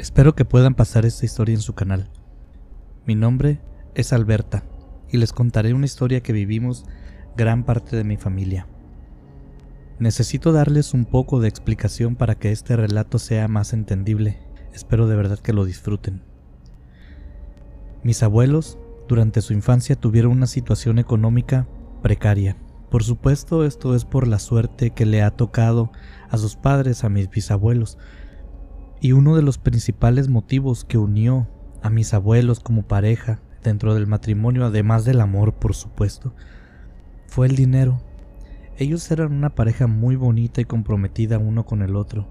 Espero que puedan pasar esta historia en su canal. Mi nombre es Alberta y les contaré una historia que vivimos gran parte de mi familia. Necesito darles un poco de explicación para que este relato sea más entendible. Espero de verdad que lo disfruten. Mis abuelos, durante su infancia, tuvieron una situación económica precaria. Por supuesto, esto es por la suerte que le ha tocado a sus padres, a mis bisabuelos, y uno de los principales motivos que unió a mis abuelos como pareja dentro del matrimonio, además del amor, por supuesto, fue el dinero. Ellos eran una pareja muy bonita y comprometida uno con el otro,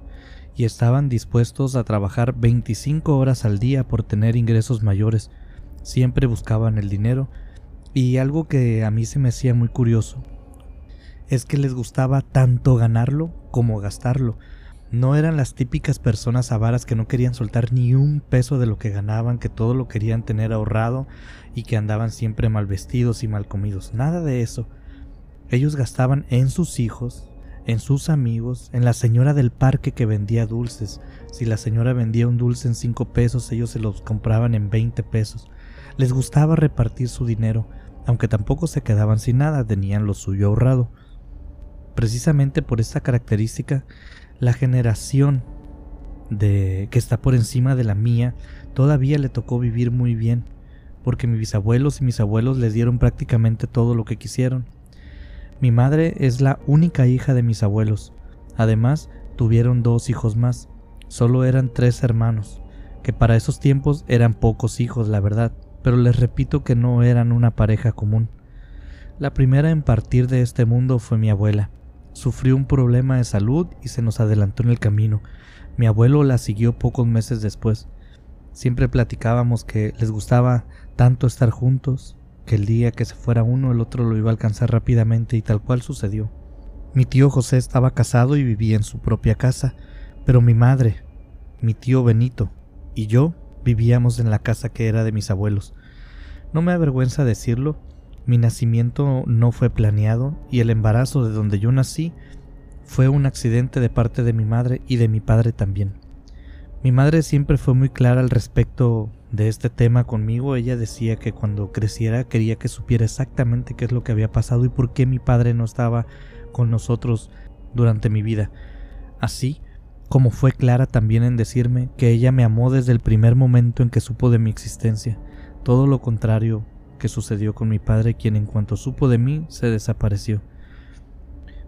y estaban dispuestos a trabajar 25 horas al día por tener ingresos mayores. Siempre buscaban el dinero, y algo que a mí se me hacía muy curioso es que les gustaba tanto ganarlo como gastarlo. No eran las típicas personas avaras que no querían soltar ni un peso de lo que ganaban, que todo lo querían tener ahorrado y que andaban siempre mal vestidos y mal comidos. Nada de eso. Ellos gastaban en sus hijos, en sus amigos, en la señora del parque que vendía dulces. Si la señora vendía un dulce en cinco pesos, ellos se los compraban en veinte pesos. Les gustaba repartir su dinero, aunque tampoco se quedaban sin nada, tenían lo suyo ahorrado. Precisamente por esta característica, la generación de que está por encima de la mía todavía le tocó vivir muy bien, porque mis bisabuelos y mis abuelos les dieron prácticamente todo lo que quisieron. Mi madre es la única hija de mis abuelos. Además, tuvieron dos hijos más. Solo eran tres hermanos, que para esos tiempos eran pocos hijos, la verdad, pero les repito que no eran una pareja común. La primera en partir de este mundo fue mi abuela, sufrió un problema de salud y se nos adelantó en el camino. Mi abuelo la siguió pocos meses después. Siempre platicábamos que les gustaba tanto estar juntos, que el día que se fuera uno el otro lo iba a alcanzar rápidamente y tal cual sucedió. Mi tío José estaba casado y vivía en su propia casa, pero mi madre, mi tío Benito y yo vivíamos en la casa que era de mis abuelos. No me avergüenza decirlo, mi nacimiento no fue planeado y el embarazo de donde yo nací fue un accidente de parte de mi madre y de mi padre también. Mi madre siempre fue muy clara al respecto de este tema conmigo. Ella decía que cuando creciera quería que supiera exactamente qué es lo que había pasado y por qué mi padre no estaba con nosotros durante mi vida. Así como fue clara también en decirme que ella me amó desde el primer momento en que supo de mi existencia. Todo lo contrario que sucedió con mi padre, quien en cuanto supo de mí se desapareció.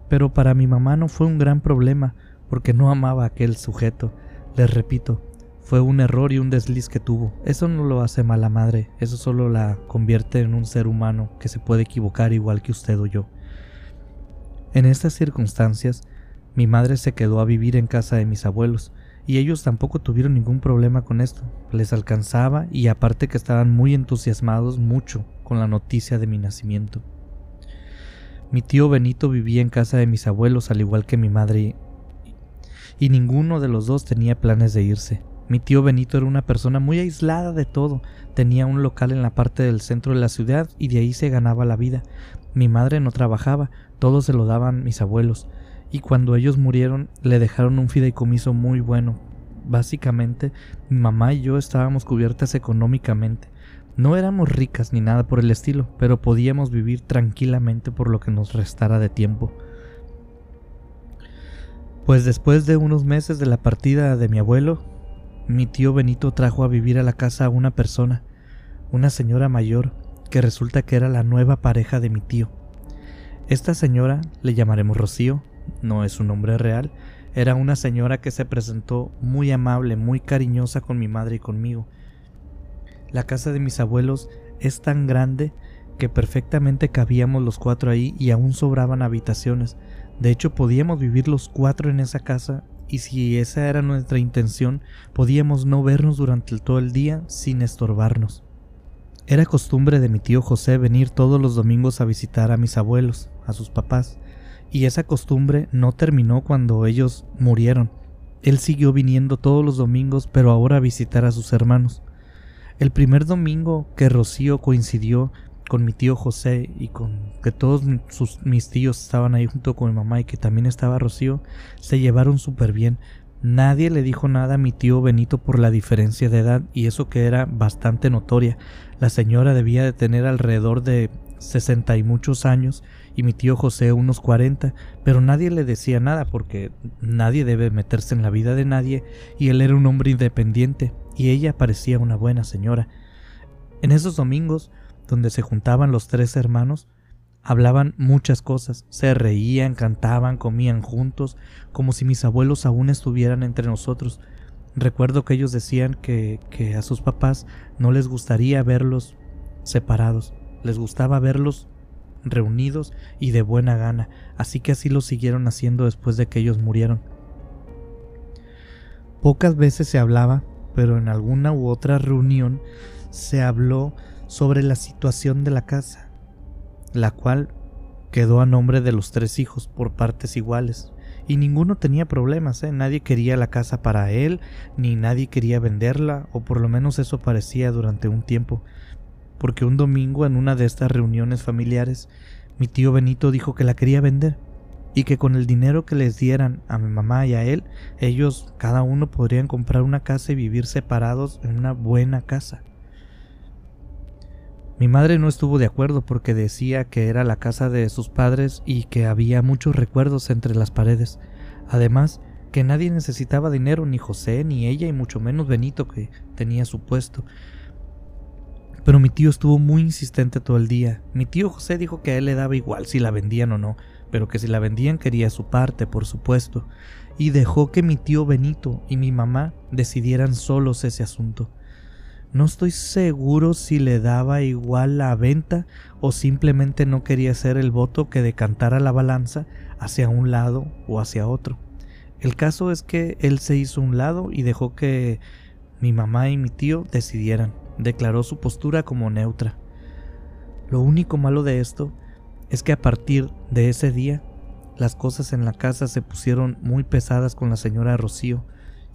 Pero para mi mamá no fue un gran problema, porque no amaba a aquel sujeto. Les repito, fue un error y un desliz que tuvo. Eso no lo hace mala madre, eso solo la convierte en un ser humano que se puede equivocar igual que usted o yo. En estas circunstancias, mi madre se quedó a vivir en casa de mis abuelos, y ellos tampoco tuvieron ningún problema con esto. Les alcanzaba y aparte que estaban muy entusiasmados mucho con la noticia de mi nacimiento. Mi tío Benito vivía en casa de mis abuelos al igual que mi madre y ninguno de los dos tenía planes de irse. Mi tío Benito era una persona muy aislada de todo, tenía un local en la parte del centro de la ciudad y de ahí se ganaba la vida. Mi madre no trabajaba, todo se lo daban mis abuelos y cuando ellos murieron le dejaron un fideicomiso muy bueno. Básicamente, mi mamá y yo estábamos cubiertas económicamente. No éramos ricas ni nada por el estilo, pero podíamos vivir tranquilamente por lo que nos restara de tiempo. Pues después de unos meses de la partida de mi abuelo, mi tío Benito trajo a vivir a la casa a una persona, una señora mayor, que resulta que era la nueva pareja de mi tío. Esta señora, le llamaremos Rocío, no es un nombre real, era una señora que se presentó muy amable, muy cariñosa con mi madre y conmigo. La casa de mis abuelos es tan grande que perfectamente cabíamos los cuatro ahí y aún sobraban habitaciones. De hecho, podíamos vivir los cuatro en esa casa y si esa era nuestra intención, podíamos no vernos durante todo el día sin estorbarnos. Era costumbre de mi tío José venir todos los domingos a visitar a mis abuelos, a sus papás, y esa costumbre no terminó cuando ellos murieron. Él siguió viniendo todos los domingos, pero ahora a visitar a sus hermanos. El primer domingo que Rocío coincidió con mi tío José y con que todos mis tíos estaban ahí junto con mi mamá y que también estaba Rocío, se llevaron súper bien. Nadie le dijo nada a mi tío Benito por la diferencia de edad y eso que era bastante notoria. La señora debía de tener alrededor de sesenta y muchos años y mi tío José unos cuarenta, pero nadie le decía nada porque nadie debe meterse en la vida de nadie y él era un hombre independiente y ella parecía una buena señora. En esos domingos, donde se juntaban los tres hermanos, Hablaban muchas cosas, se reían, cantaban, comían juntos, como si mis abuelos aún estuvieran entre nosotros. Recuerdo que ellos decían que, que a sus papás no les gustaría verlos separados, les gustaba verlos reunidos y de buena gana, así que así lo siguieron haciendo después de que ellos murieron. Pocas veces se hablaba, pero en alguna u otra reunión se habló sobre la situación de la casa, la cual quedó a nombre de los tres hijos por partes iguales. Y ninguno tenía problemas, ¿eh? nadie quería la casa para él, ni nadie quería venderla, o por lo menos eso parecía durante un tiempo. Porque un domingo en una de estas reuniones familiares, mi tío Benito dijo que la quería vender, y que con el dinero que les dieran a mi mamá y a él, ellos cada uno podrían comprar una casa y vivir separados en una buena casa. Mi madre no estuvo de acuerdo porque decía que era la casa de sus padres y que había muchos recuerdos entre las paredes. Además, que nadie necesitaba dinero, ni José, ni ella, y mucho menos Benito, que tenía su puesto. Pero mi tío estuvo muy insistente todo el día. Mi tío José dijo que a él le daba igual si la vendían o no, pero que si la vendían quería su parte, por supuesto, y dejó que mi tío Benito y mi mamá decidieran solos ese asunto. No estoy seguro si le daba igual la venta o simplemente no quería ser el voto que decantara la balanza hacia un lado o hacia otro. El caso es que él se hizo un lado y dejó que mi mamá y mi tío decidieran. Declaró su postura como neutra. Lo único malo de esto es que a partir de ese día las cosas en la casa se pusieron muy pesadas con la señora Rocío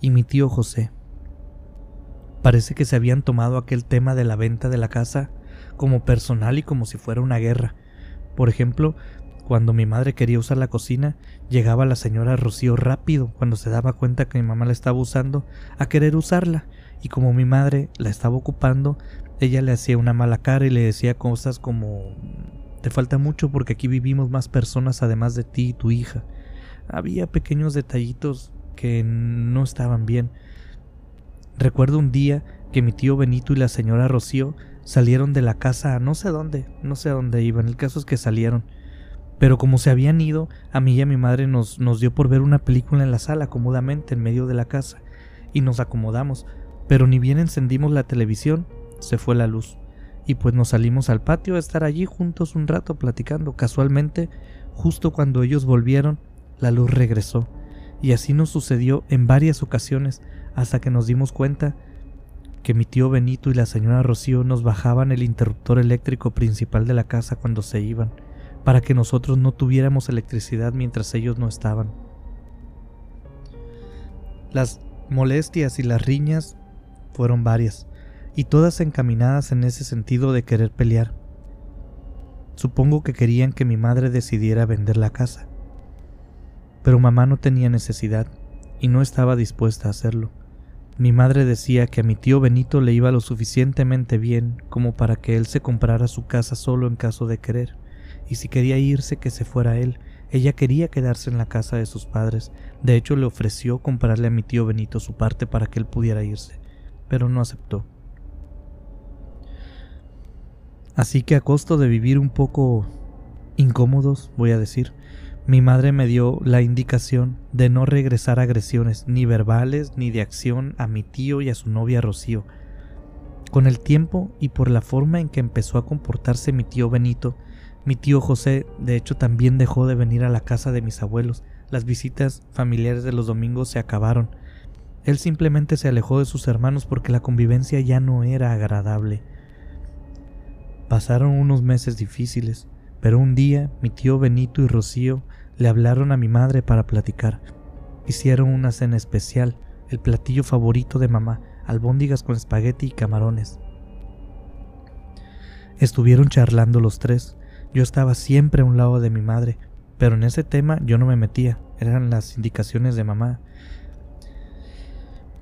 y mi tío José. Parece que se habían tomado aquel tema de la venta de la casa como personal y como si fuera una guerra. Por ejemplo, cuando mi madre quería usar la cocina, llegaba la señora Rocío rápido cuando se daba cuenta que mi mamá la estaba usando a querer usarla, y como mi madre la estaba ocupando, ella le hacía una mala cara y le decía cosas como te falta mucho porque aquí vivimos más personas además de ti y tu hija. Había pequeños detallitos que no estaban bien, Recuerdo un día que mi tío Benito y la señora Rocío salieron de la casa a no sé dónde, no sé a dónde iban, el caso es que salieron. Pero como se habían ido, a mí y a mi madre nos, nos dio por ver una película en la sala cómodamente en medio de la casa, y nos acomodamos, pero ni bien encendimos la televisión, se fue la luz, y pues nos salimos al patio a estar allí juntos un rato platicando. Casualmente, justo cuando ellos volvieron, la luz regresó, y así nos sucedió en varias ocasiones, hasta que nos dimos cuenta que mi tío Benito y la señora Rocío nos bajaban el interruptor eléctrico principal de la casa cuando se iban, para que nosotros no tuviéramos electricidad mientras ellos no estaban. Las molestias y las riñas fueron varias, y todas encaminadas en ese sentido de querer pelear. Supongo que querían que mi madre decidiera vender la casa. Pero mamá no tenía necesidad y no estaba dispuesta a hacerlo. Mi madre decía que a mi tío Benito le iba lo suficientemente bien como para que él se comprara su casa solo en caso de querer, y si quería irse que se fuera él. Ella quería quedarse en la casa de sus padres, de hecho le ofreció comprarle a mi tío Benito su parte para que él pudiera irse, pero no aceptó. Así que a costo de vivir un poco incómodos, voy a decir, mi madre me dio la indicación de no regresar agresiones ni verbales ni de acción a mi tío y a su novia Rocío. Con el tiempo y por la forma en que empezó a comportarse mi tío Benito, mi tío José de hecho también dejó de venir a la casa de mis abuelos. Las visitas familiares de los domingos se acabaron. Él simplemente se alejó de sus hermanos porque la convivencia ya no era agradable. Pasaron unos meses difíciles, pero un día mi tío Benito y Rocío le hablaron a mi madre para platicar. Hicieron una cena especial, el platillo favorito de mamá, albóndigas con espagueti y camarones. Estuvieron charlando los tres. Yo estaba siempre a un lado de mi madre, pero en ese tema yo no me metía, eran las indicaciones de mamá.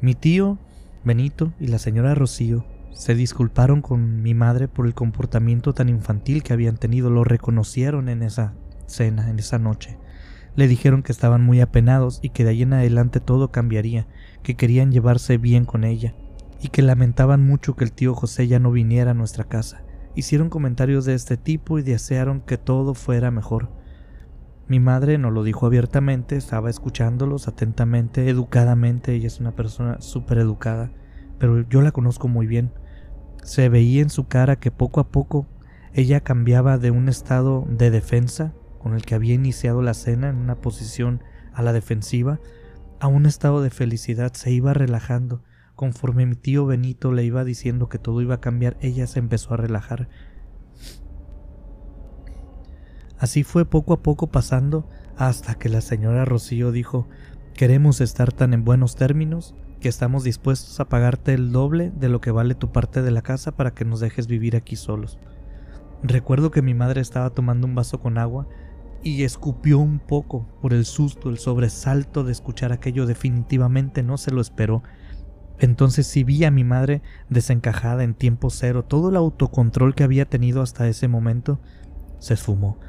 Mi tío, Benito y la señora Rocío se disculparon con mi madre por el comportamiento tan infantil que habían tenido, lo reconocieron en esa cena, en esa noche. Le dijeron que estaban muy apenados y que de ahí en adelante todo cambiaría, que querían llevarse bien con ella, y que lamentaban mucho que el tío José ya no viniera a nuestra casa. Hicieron comentarios de este tipo y desearon que todo fuera mejor. Mi madre no lo dijo abiertamente, estaba escuchándolos atentamente, educadamente, ella es una persona súper educada, pero yo la conozco muy bien. Se veía en su cara que poco a poco ella cambiaba de un estado de defensa con el que había iniciado la cena en una posición a la defensiva, a un estado de felicidad se iba relajando. Conforme mi tío Benito le iba diciendo que todo iba a cambiar, ella se empezó a relajar. Así fue poco a poco pasando hasta que la señora Rocío dijo Queremos estar tan en buenos términos que estamos dispuestos a pagarte el doble de lo que vale tu parte de la casa para que nos dejes vivir aquí solos. Recuerdo que mi madre estaba tomando un vaso con agua y escupió un poco por el susto, el sobresalto de escuchar aquello definitivamente no se lo esperó. Entonces sí vi a mi madre desencajada en tiempo cero, todo el autocontrol que había tenido hasta ese momento se esfumó,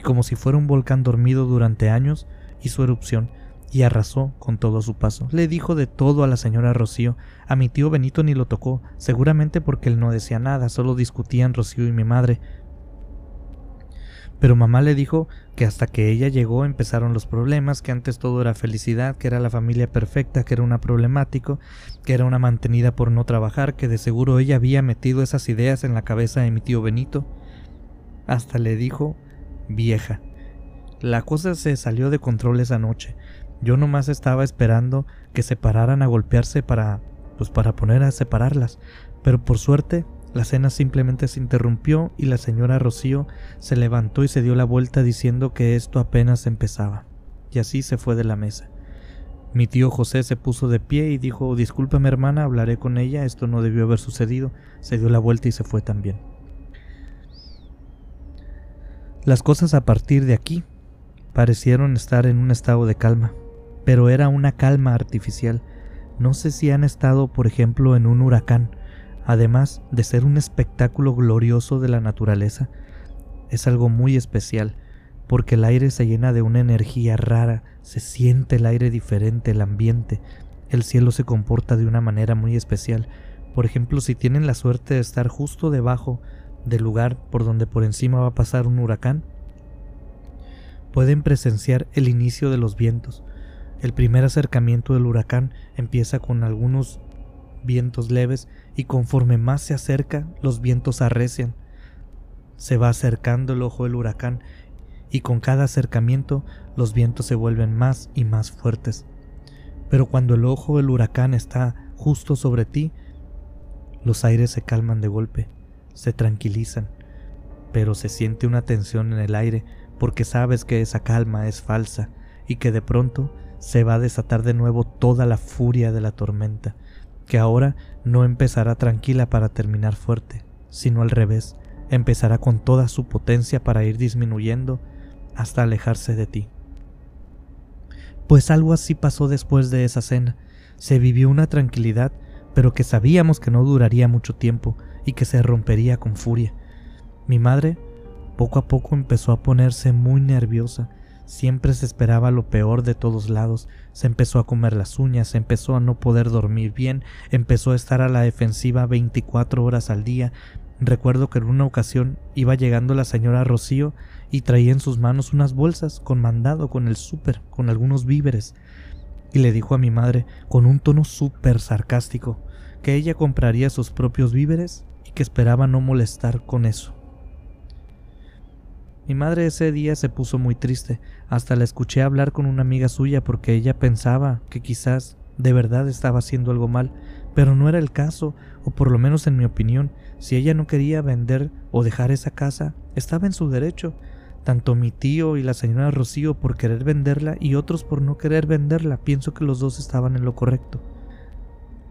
y como si fuera un volcán dormido durante años, hizo erupción y arrasó con todo su paso. Le dijo de todo a la señora Rocío, a mi tío Benito ni lo tocó, seguramente porque él no decía nada, solo discutían Rocío y mi madre, pero mamá le dijo que hasta que ella llegó empezaron los problemas, que antes todo era felicidad, que era la familia perfecta, que era una problemático, que era una mantenida por no trabajar, que de seguro ella había metido esas ideas en la cabeza de mi tío Benito. Hasta le dijo vieja. La cosa se salió de control esa noche. Yo nomás estaba esperando que se pararan a golpearse para pues para poner a separarlas, pero por suerte la cena simplemente se interrumpió y la señora Rocío se levantó y se dio la vuelta diciendo que esto apenas empezaba. Y así se fue de la mesa. Mi tío José se puso de pie y dijo Discúlpame hermana, hablaré con ella, esto no debió haber sucedido. Se dio la vuelta y se fue también. Las cosas a partir de aquí parecieron estar en un estado de calma, pero era una calma artificial. No sé si han estado, por ejemplo, en un huracán, además de ser un espectáculo glorioso de la naturaleza, es algo muy especial, porque el aire se llena de una energía rara, se siente el aire diferente, el ambiente, el cielo se comporta de una manera muy especial. Por ejemplo, si tienen la suerte de estar justo debajo del lugar por donde por encima va a pasar un huracán, pueden presenciar el inicio de los vientos. El primer acercamiento del huracán empieza con algunos vientos leves y conforme más se acerca los vientos arrecian. Se va acercando el ojo del huracán y con cada acercamiento los vientos se vuelven más y más fuertes. Pero cuando el ojo del huracán está justo sobre ti, los aires se calman de golpe, se tranquilizan, pero se siente una tensión en el aire porque sabes que esa calma es falsa y que de pronto se va a desatar de nuevo toda la furia de la tormenta que ahora no empezará tranquila para terminar fuerte, sino al revés, empezará con toda su potencia para ir disminuyendo hasta alejarse de ti. Pues algo así pasó después de esa cena. Se vivió una tranquilidad, pero que sabíamos que no duraría mucho tiempo y que se rompería con furia. Mi madre poco a poco empezó a ponerse muy nerviosa Siempre se esperaba lo peor de todos lados, se empezó a comer las uñas, empezó a no poder dormir bien, empezó a estar a la defensiva 24 horas al día. Recuerdo que en una ocasión iba llegando la señora Rocío y traía en sus manos unas bolsas con mandado, con el súper, con algunos víveres. Y le dijo a mi madre, con un tono súper sarcástico, que ella compraría sus propios víveres que esperaba no molestar con eso. Mi madre ese día se puso muy triste, hasta la escuché hablar con una amiga suya porque ella pensaba que quizás de verdad estaba haciendo algo mal, pero no era el caso, o por lo menos en mi opinión, si ella no quería vender o dejar esa casa, estaba en su derecho, tanto mi tío y la señora Rocío por querer venderla y otros por no querer venderla, pienso que los dos estaban en lo correcto.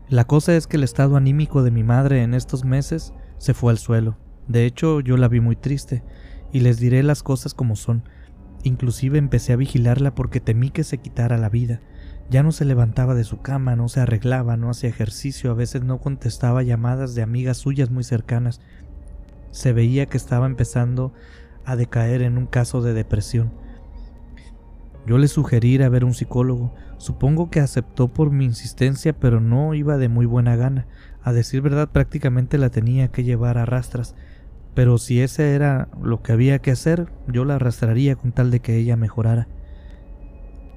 La cosa es que el estado anímico de mi madre en estos meses se fue al suelo. De hecho, yo la vi muy triste y les diré las cosas como son. Inclusive empecé a vigilarla porque temí que se quitara la vida. Ya no se levantaba de su cama, no se arreglaba, no hacía ejercicio, a veces no contestaba llamadas de amigas suyas muy cercanas. Se veía que estaba empezando a decaer en un caso de depresión. Yo le sugerí ir a ver un psicólogo. Supongo que aceptó por mi insistencia, pero no iba de muy buena gana. A decir verdad, prácticamente la tenía que llevar a rastras. Pero si ese era lo que había que hacer, yo la arrastraría con tal de que ella mejorara.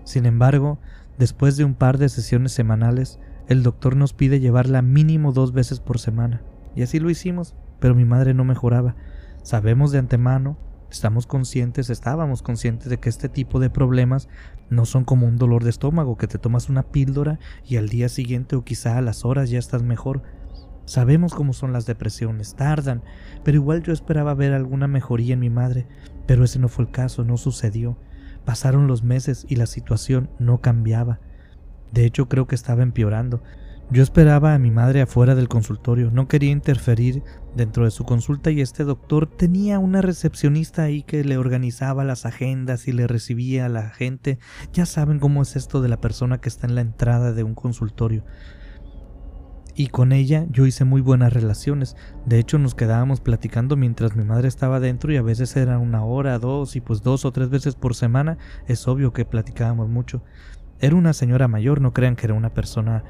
Sin embargo, después de un par de sesiones semanales, el doctor nos pide llevarla mínimo dos veces por semana. Y así lo hicimos, pero mi madre no mejoraba. Sabemos de antemano Estamos conscientes, estábamos conscientes de que este tipo de problemas no son como un dolor de estómago, que te tomas una píldora y al día siguiente o quizá a las horas ya estás mejor. Sabemos cómo son las depresiones, tardan, pero igual yo esperaba ver alguna mejoría en mi madre, pero ese no fue el caso, no sucedió. Pasaron los meses y la situación no cambiaba. De hecho creo que estaba empeorando. Yo esperaba a mi madre afuera del consultorio, no quería interferir dentro de su consulta y este doctor tenía una recepcionista ahí que le organizaba las agendas y le recibía a la gente. Ya saben cómo es esto de la persona que está en la entrada de un consultorio. Y con ella yo hice muy buenas relaciones. De hecho nos quedábamos platicando mientras mi madre estaba dentro y a veces era una hora, dos y pues dos o tres veces por semana. Es obvio que platicábamos mucho. Era una señora mayor, no crean que era una persona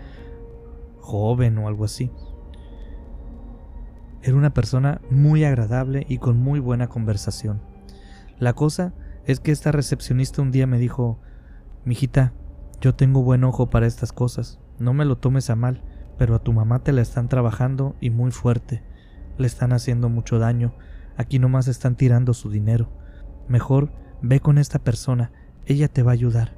joven o algo así. Era una persona muy agradable y con muy buena conversación. La cosa es que esta recepcionista un día me dijo, Mijita, yo tengo buen ojo para estas cosas, no me lo tomes a mal, pero a tu mamá te la están trabajando y muy fuerte, le están haciendo mucho daño, aquí nomás están tirando su dinero. Mejor ve con esta persona, ella te va a ayudar.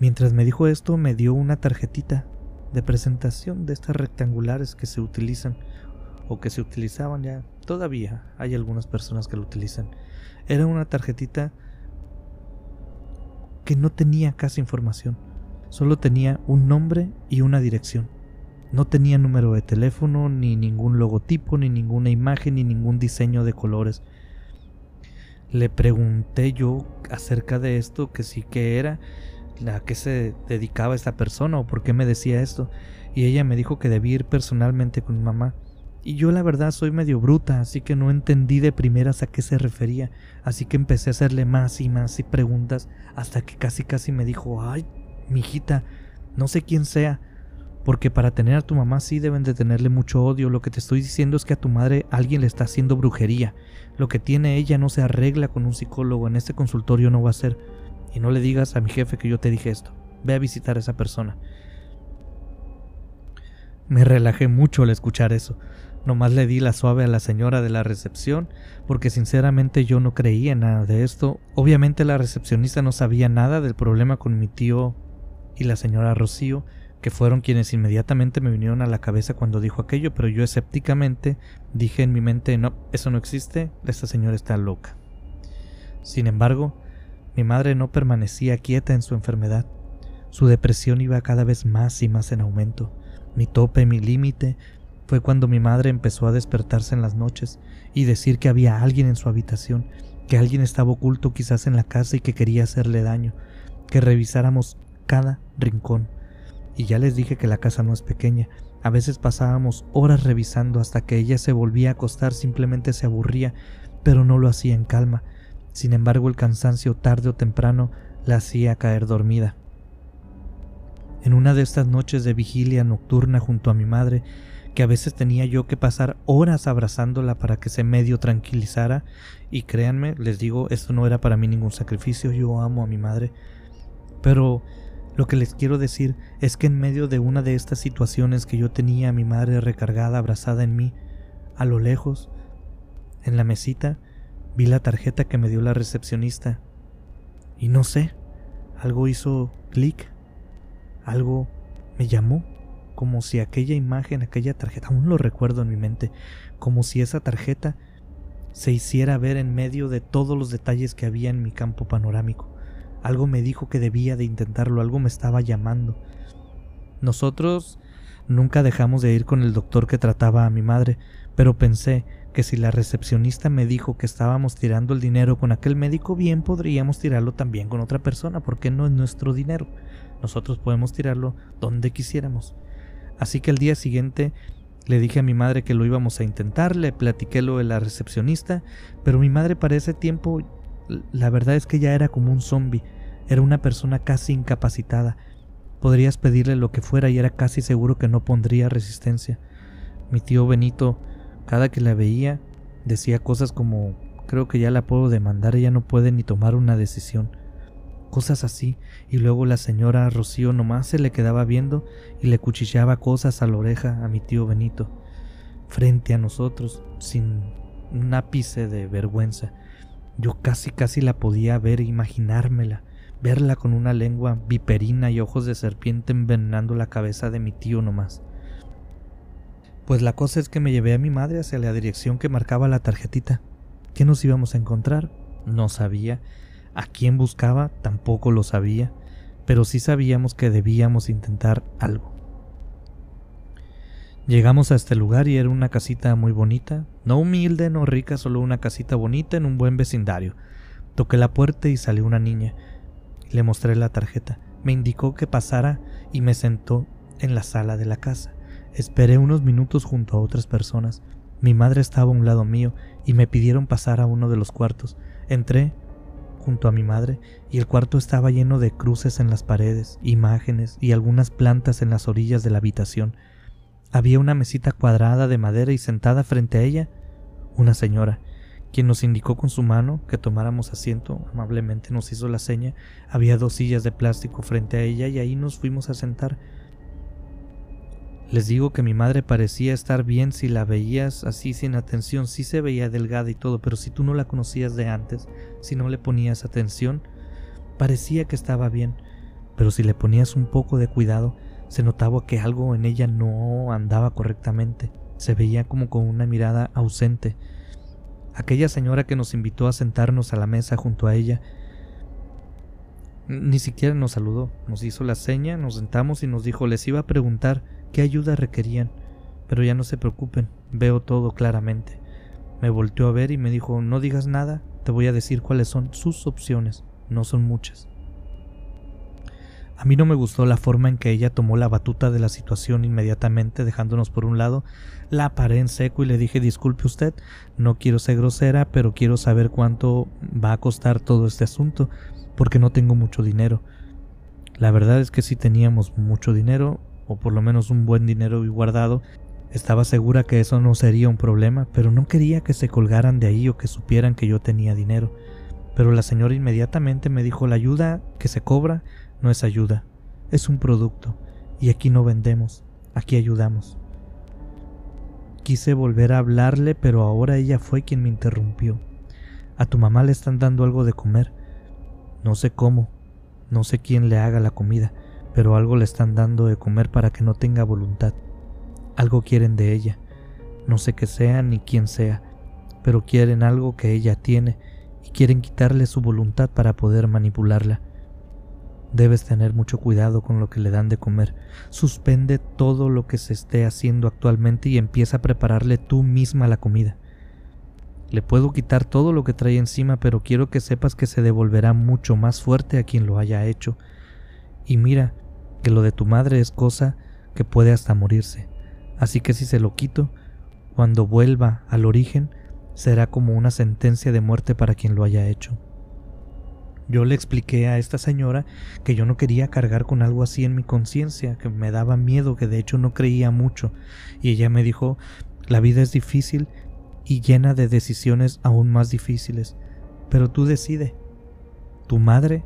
Mientras me dijo esto, me dio una tarjetita de presentación de estas rectangulares que se utilizan o que se utilizaban ya. Todavía hay algunas personas que lo utilizan. Era una tarjetita que no tenía casi información. Solo tenía un nombre y una dirección. No tenía número de teléfono, ni ningún logotipo, ni ninguna imagen, ni ningún diseño de colores. Le pregunté yo acerca de esto, que sí que era, a qué se dedicaba esta persona o por qué me decía esto, y ella me dijo que debía ir personalmente con mi mamá. Y yo la verdad soy medio bruta, así que no entendí de primeras a qué se refería, así que empecé a hacerle más y más y preguntas hasta que casi casi me dijo, ay, mijita, no sé quién sea, porque para tener a tu mamá sí deben de tenerle mucho odio, lo que te estoy diciendo es que a tu madre alguien le está haciendo brujería, lo que tiene ella no se arregla con un psicólogo, en este consultorio no va a ser, y no le digas a mi jefe que yo te dije esto. Ve a visitar a esa persona. Me relajé mucho al escuchar eso. Nomás le di la suave a la señora de la recepción, porque sinceramente yo no creía en nada de esto. Obviamente la recepcionista no sabía nada del problema con mi tío y la señora Rocío, que fueron quienes inmediatamente me vinieron a la cabeza cuando dijo aquello, pero yo escépticamente dije en mi mente, no, eso no existe, esta señora está loca. Sin embargo, mi madre no permanecía quieta en su enfermedad. Su depresión iba cada vez más y más en aumento. Mi tope, mi límite, fue cuando mi madre empezó a despertarse en las noches y decir que había alguien en su habitación, que alguien estaba oculto quizás en la casa y que quería hacerle daño, que revisáramos cada rincón. Y ya les dije que la casa no es pequeña, a veces pasábamos horas revisando hasta que ella se volvía a acostar, simplemente se aburría, pero no lo hacía en calma, sin embargo, el cansancio tarde o temprano la hacía caer dormida. En una de estas noches de vigilia nocturna junto a mi madre, que a veces tenía yo que pasar horas abrazándola para que se medio tranquilizara, y créanme, les digo, esto no era para mí ningún sacrificio, yo amo a mi madre, pero lo que les quiero decir es que en medio de una de estas situaciones que yo tenía a mi madre recargada, abrazada en mí, a lo lejos, en la mesita, Vi la tarjeta que me dio la recepcionista y no sé, algo hizo clic, algo me llamó, como si aquella imagen, aquella tarjeta, aún lo recuerdo en mi mente, como si esa tarjeta se hiciera ver en medio de todos los detalles que había en mi campo panorámico. Algo me dijo que debía de intentarlo, algo me estaba llamando. Nosotros nunca dejamos de ir con el doctor que trataba a mi madre, pero pensé que si la recepcionista me dijo que estábamos tirando el dinero con aquel médico, bien podríamos tirarlo también con otra persona, porque no es nuestro dinero. nosotros podemos tirarlo donde quisiéramos. Así que el día siguiente le dije a mi madre que lo íbamos a intentar, le platiqué lo de la recepcionista, pero mi madre para ese tiempo, la verdad es que ya era como un zombie, era una persona casi incapacitada. Podrías pedirle lo que fuera y era casi seguro que no pondría resistencia. Mi tío Benito, cada que la veía, decía cosas como creo que ya la puedo demandar, ella no puede ni tomar una decisión cosas así, y luego la señora Rocío nomás se le quedaba viendo y le cuchillaba cosas a la oreja a mi tío Benito, frente a nosotros, sin un ápice de vergüenza. Yo casi casi la podía ver imaginármela, verla con una lengua viperina y ojos de serpiente envenenando la cabeza de mi tío nomás. Pues la cosa es que me llevé a mi madre hacia la dirección que marcaba la tarjetita. ¿Qué nos íbamos a encontrar? No sabía, a quién buscaba tampoco lo sabía, pero sí sabíamos que debíamos intentar algo. Llegamos a este lugar y era una casita muy bonita, no humilde, no rica, solo una casita bonita en un buen vecindario. Toqué la puerta y salió una niña. Le mostré la tarjeta. Me indicó que pasara y me sentó en la sala de la casa. Esperé unos minutos junto a otras personas. Mi madre estaba a un lado mío y me pidieron pasar a uno de los cuartos. Entré junto a mi madre y el cuarto estaba lleno de cruces en las paredes, imágenes y algunas plantas en las orillas de la habitación. Había una mesita cuadrada de madera y sentada frente a ella una señora, quien nos indicó con su mano que tomáramos asiento, amablemente nos hizo la seña, había dos sillas de plástico frente a ella y ahí nos fuimos a sentar. Les digo que mi madre parecía estar bien si la veías así sin atención, sí se veía delgada y todo, pero si tú no la conocías de antes, si no le ponías atención, parecía que estaba bien, pero si le ponías un poco de cuidado, se notaba que algo en ella no andaba correctamente, se veía como con una mirada ausente. Aquella señora que nos invitó a sentarnos a la mesa junto a ella, ni siquiera nos saludó, nos hizo la seña, nos sentamos y nos dijo les iba a preguntar qué ayuda requerían, pero ya no se preocupen, veo todo claramente. Me volteó a ver y me dijo, no digas nada, te voy a decir cuáles son sus opciones, no son muchas. A mí no me gustó la forma en que ella tomó la batuta de la situación inmediatamente, dejándonos por un lado. La paré en seco y le dije, disculpe usted, no quiero ser grosera, pero quiero saber cuánto va a costar todo este asunto, porque no tengo mucho dinero. La verdad es que sí teníamos mucho dinero, o por lo menos un buen dinero guardado, estaba segura que eso no sería un problema, pero no quería que se colgaran de ahí o que supieran que yo tenía dinero. Pero la señora inmediatamente me dijo la ayuda que se cobra no es ayuda, es un producto, y aquí no vendemos, aquí ayudamos. Quise volver a hablarle, pero ahora ella fue quien me interrumpió. A tu mamá le están dando algo de comer. No sé cómo, no sé quién le haga la comida, pero algo le están dando de comer para que no tenga voluntad. Algo quieren de ella. No sé qué sea ni quién sea, pero quieren algo que ella tiene y quieren quitarle su voluntad para poder manipularla. Debes tener mucho cuidado con lo que le dan de comer. Suspende todo lo que se esté haciendo actualmente y empieza a prepararle tú misma la comida. Le puedo quitar todo lo que trae encima, pero quiero que sepas que se devolverá mucho más fuerte a quien lo haya hecho. Y mira, que lo de tu madre es cosa que puede hasta morirse. Así que si se lo quito, cuando vuelva al origen, será como una sentencia de muerte para quien lo haya hecho. Yo le expliqué a esta señora que yo no quería cargar con algo así en mi conciencia, que me daba miedo, que de hecho no creía mucho, y ella me dijo, la vida es difícil y llena de decisiones aún más difíciles, pero tú decide, tu madre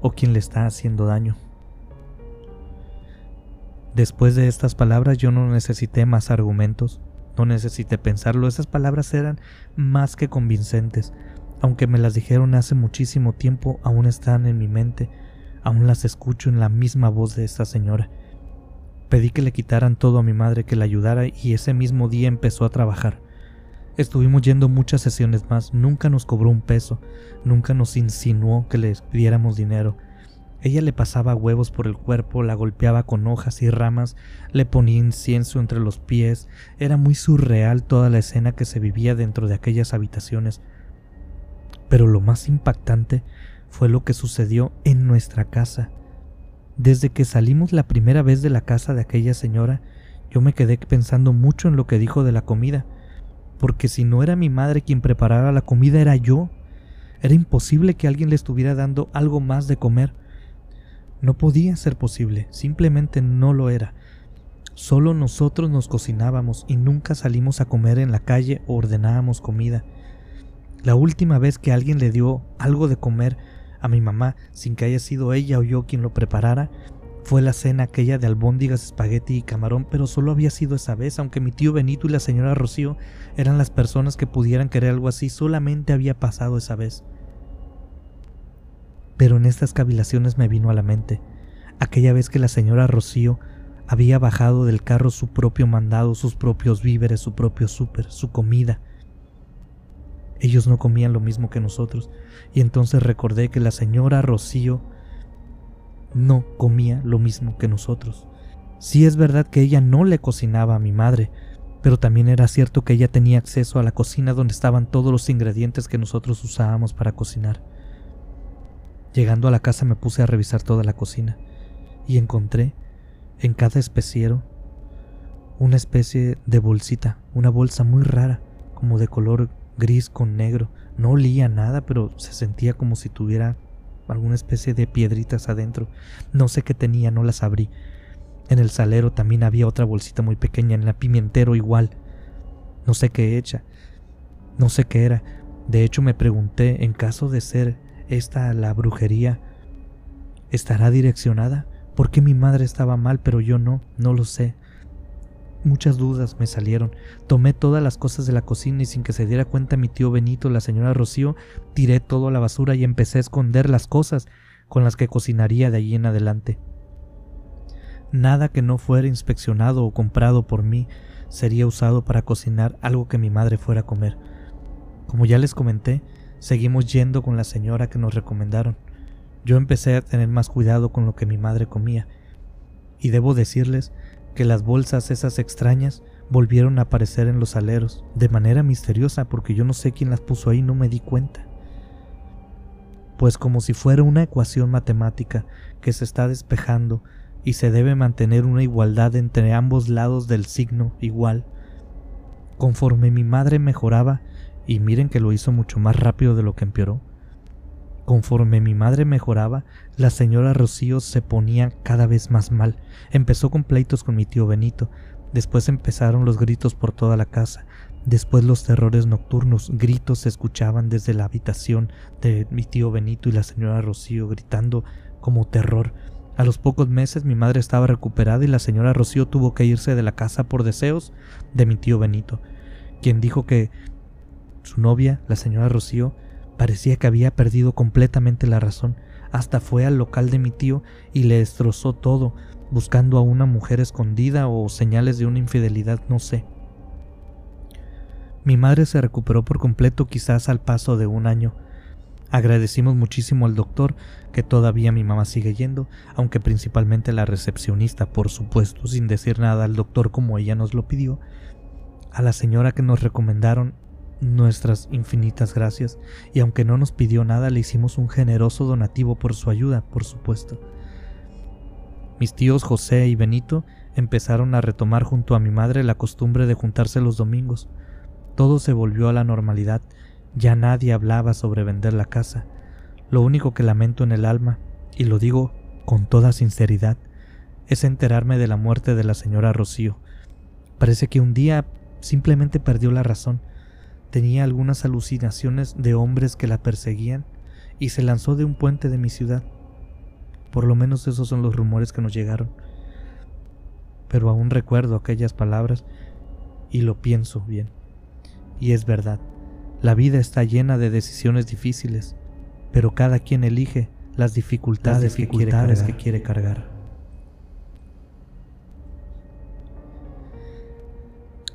o quien le está haciendo daño. Después de estas palabras yo no necesité más argumentos, no necesité pensarlo, esas palabras eran más que convincentes, aunque me las dijeron hace muchísimo tiempo, aún están en mi mente, aún las escucho en la misma voz de esta señora. Pedí que le quitaran todo a mi madre, que la ayudara y ese mismo día empezó a trabajar. Estuvimos yendo muchas sesiones más, nunca nos cobró un peso, nunca nos insinuó que le pidiéramos dinero, ella le pasaba huevos por el cuerpo, la golpeaba con hojas y ramas, le ponía incienso entre los pies. Era muy surreal toda la escena que se vivía dentro de aquellas habitaciones. Pero lo más impactante fue lo que sucedió en nuestra casa. Desde que salimos la primera vez de la casa de aquella señora, yo me quedé pensando mucho en lo que dijo de la comida, porque si no era mi madre quien preparaba la comida, era yo. Era imposible que alguien le estuviera dando algo más de comer. No podía ser posible, simplemente no lo era. Solo nosotros nos cocinábamos y nunca salimos a comer en la calle o ordenábamos comida. La última vez que alguien le dio algo de comer a mi mamá sin que haya sido ella o yo quien lo preparara fue la cena aquella de albóndigas, espagueti y camarón, pero solo había sido esa vez, aunque mi tío Benito y la señora Rocío eran las personas que pudieran querer algo así, solamente había pasado esa vez. Pero en estas cavilaciones me vino a la mente aquella vez que la señora Rocío había bajado del carro su propio mandado, sus propios víveres, su propio súper, su comida. Ellos no comían lo mismo que nosotros, y entonces recordé que la señora Rocío no comía lo mismo que nosotros. Sí es verdad que ella no le cocinaba a mi madre, pero también era cierto que ella tenía acceso a la cocina donde estaban todos los ingredientes que nosotros usábamos para cocinar. Llegando a la casa me puse a revisar toda la cocina y encontré en cada especiero una especie de bolsita, una bolsa muy rara, como de color gris con negro. No olía nada, pero se sentía como si tuviera alguna especie de piedritas adentro. No sé qué tenía, no las abrí. En el salero también había otra bolsita muy pequeña, en la pimentero igual. No sé qué hecha. No sé qué era. De hecho me pregunté, en caso de ser esta la brujería, ¿estará direccionada? ¿Por qué mi madre estaba mal pero yo no? No lo sé. Muchas dudas me salieron. Tomé todas las cosas de la cocina y sin que se diera cuenta mi tío Benito, la señora Rocío, tiré todo a la basura y empecé a esconder las cosas con las que cocinaría de allí en adelante. Nada que no fuera inspeccionado o comprado por mí sería usado para cocinar algo que mi madre fuera a comer. Como ya les comenté, seguimos yendo con la señora que nos recomendaron. Yo empecé a tener más cuidado con lo que mi madre comía, y debo decirles que las bolsas esas extrañas volvieron a aparecer en los aleros, de manera misteriosa porque yo no sé quién las puso ahí, no me di cuenta. Pues como si fuera una ecuación matemática que se está despejando y se debe mantener una igualdad entre ambos lados del signo igual. Conforme mi madre mejoraba, y miren que lo hizo mucho más rápido de lo que empeoró, Conforme mi madre mejoraba, la señora Rocío se ponía cada vez más mal. Empezó con pleitos con mi tío Benito, después empezaron los gritos por toda la casa, después los terrores nocturnos, gritos se escuchaban desde la habitación de mi tío Benito y la señora Rocío gritando como terror. A los pocos meses mi madre estaba recuperada y la señora Rocío tuvo que irse de la casa por deseos de mi tío Benito, quien dijo que su novia, la señora Rocío, Parecía que había perdido completamente la razón. Hasta fue al local de mi tío y le destrozó todo, buscando a una mujer escondida o señales de una infidelidad, no sé. Mi madre se recuperó por completo quizás al paso de un año. Agradecimos muchísimo al doctor, que todavía mi mamá sigue yendo, aunque principalmente la recepcionista, por supuesto, sin decir nada al doctor como ella nos lo pidió, a la señora que nos recomendaron nuestras infinitas gracias, y aunque no nos pidió nada, le hicimos un generoso donativo por su ayuda, por supuesto. Mis tíos José y Benito empezaron a retomar junto a mi madre la costumbre de juntarse los domingos. Todo se volvió a la normalidad, ya nadie hablaba sobre vender la casa. Lo único que lamento en el alma, y lo digo con toda sinceridad, es enterarme de la muerte de la señora Rocío. Parece que un día simplemente perdió la razón Tenía algunas alucinaciones de hombres que la perseguían y se lanzó de un puente de mi ciudad. Por lo menos esos son los rumores que nos llegaron. Pero aún recuerdo aquellas palabras y lo pienso bien. Y es verdad, la vida está llena de decisiones difíciles, pero cada quien elige las dificultades, que, quiere que quiere cargar.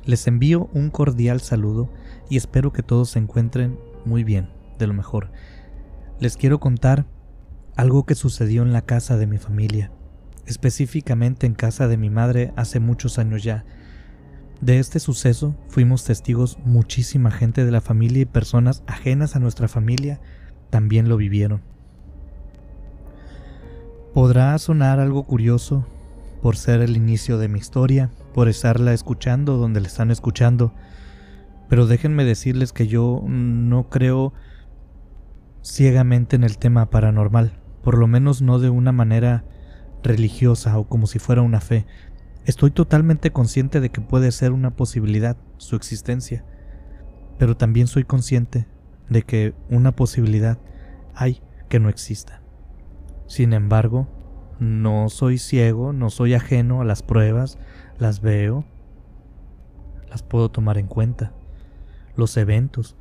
Les envío un cordial saludo y espero que todos se encuentren muy bien, de lo mejor. Les quiero contar algo que sucedió en la casa de mi familia, específicamente en casa de mi madre hace muchos años ya. De este suceso fuimos testigos muchísima gente de la familia y personas ajenas a nuestra familia también lo vivieron. Podrá sonar algo curioso por ser el inicio de mi historia, por estarla escuchando donde la están escuchando, pero déjenme decirles que yo no creo ciegamente en el tema paranormal, por lo menos no de una manera religiosa o como si fuera una fe. Estoy totalmente consciente de que puede ser una posibilidad su existencia, pero también soy consciente de que una posibilidad hay que no exista. Sin embargo, no soy ciego, no soy ajeno a las pruebas, las veo, las puedo tomar en cuenta, los eventos,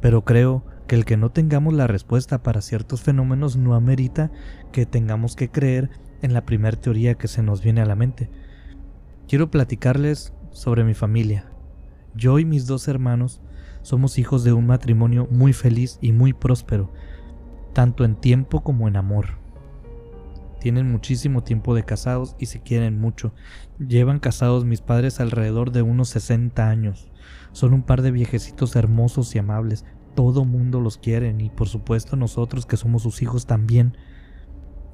pero creo que el que no tengamos la respuesta para ciertos fenómenos no amerita que tengamos que creer en la primera teoría que se nos viene a la mente. Quiero platicarles sobre mi familia. Yo y mis dos hermanos somos hijos de un matrimonio muy feliz y muy próspero, tanto en tiempo como en amor. Tienen muchísimo tiempo de casados y se quieren mucho. Llevan casados mis padres alrededor de unos 60 años. Son un par de viejecitos hermosos y amables. Todo mundo los quiere y por supuesto nosotros que somos sus hijos también.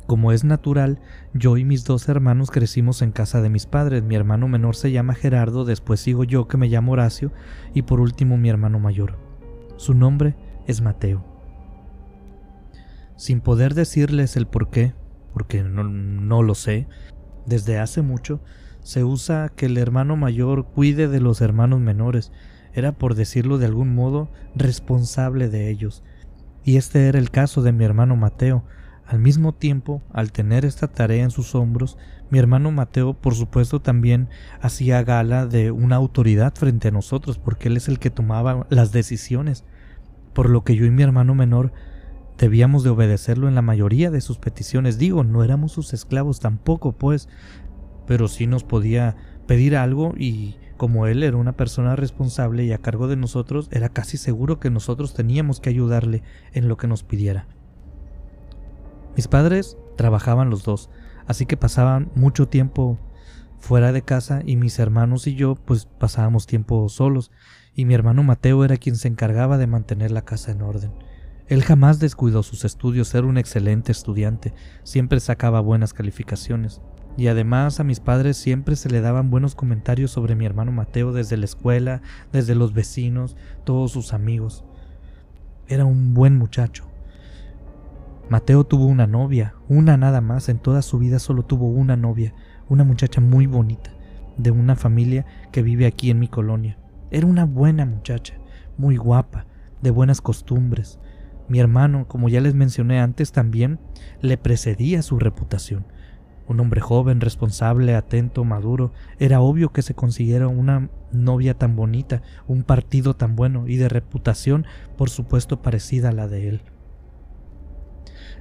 Como es natural, yo y mis dos hermanos crecimos en casa de mis padres. Mi hermano menor se llama Gerardo, después sigo yo que me llamo Horacio y por último mi hermano mayor. Su nombre es Mateo. Sin poder decirles el por qué, porque no, no lo sé, desde hace mucho se usa que el hermano mayor cuide de los hermanos menores. Era, por decirlo de algún modo, responsable de ellos. Y este era el caso de mi hermano Mateo, al mismo tiempo, al tener esta tarea en sus hombros, mi hermano Mateo, por supuesto, también hacía gala de una autoridad frente a nosotros, porque él es el que tomaba las decisiones, por lo que yo y mi hermano menor debíamos de obedecerlo en la mayoría de sus peticiones. Digo, no éramos sus esclavos tampoco, pues, pero sí nos podía pedir algo y como él era una persona responsable y a cargo de nosotros, era casi seguro que nosotros teníamos que ayudarle en lo que nos pidiera. Mis padres trabajaban los dos, así que pasaban mucho tiempo fuera de casa y mis hermanos y yo pues pasábamos tiempo solos y mi hermano Mateo era quien se encargaba de mantener la casa en orden. Él jamás descuidó sus estudios, era un excelente estudiante, siempre sacaba buenas calificaciones. Y además a mis padres siempre se le daban buenos comentarios sobre mi hermano Mateo desde la escuela, desde los vecinos, todos sus amigos. Era un buen muchacho, Mateo tuvo una novia, una nada más, en toda su vida solo tuvo una novia, una muchacha muy bonita, de una familia que vive aquí en mi colonia. Era una buena muchacha, muy guapa, de buenas costumbres. Mi hermano, como ya les mencioné antes, también le precedía su reputación. Un hombre joven, responsable, atento, maduro, era obvio que se consiguiera una novia tan bonita, un partido tan bueno y de reputación, por supuesto, parecida a la de él.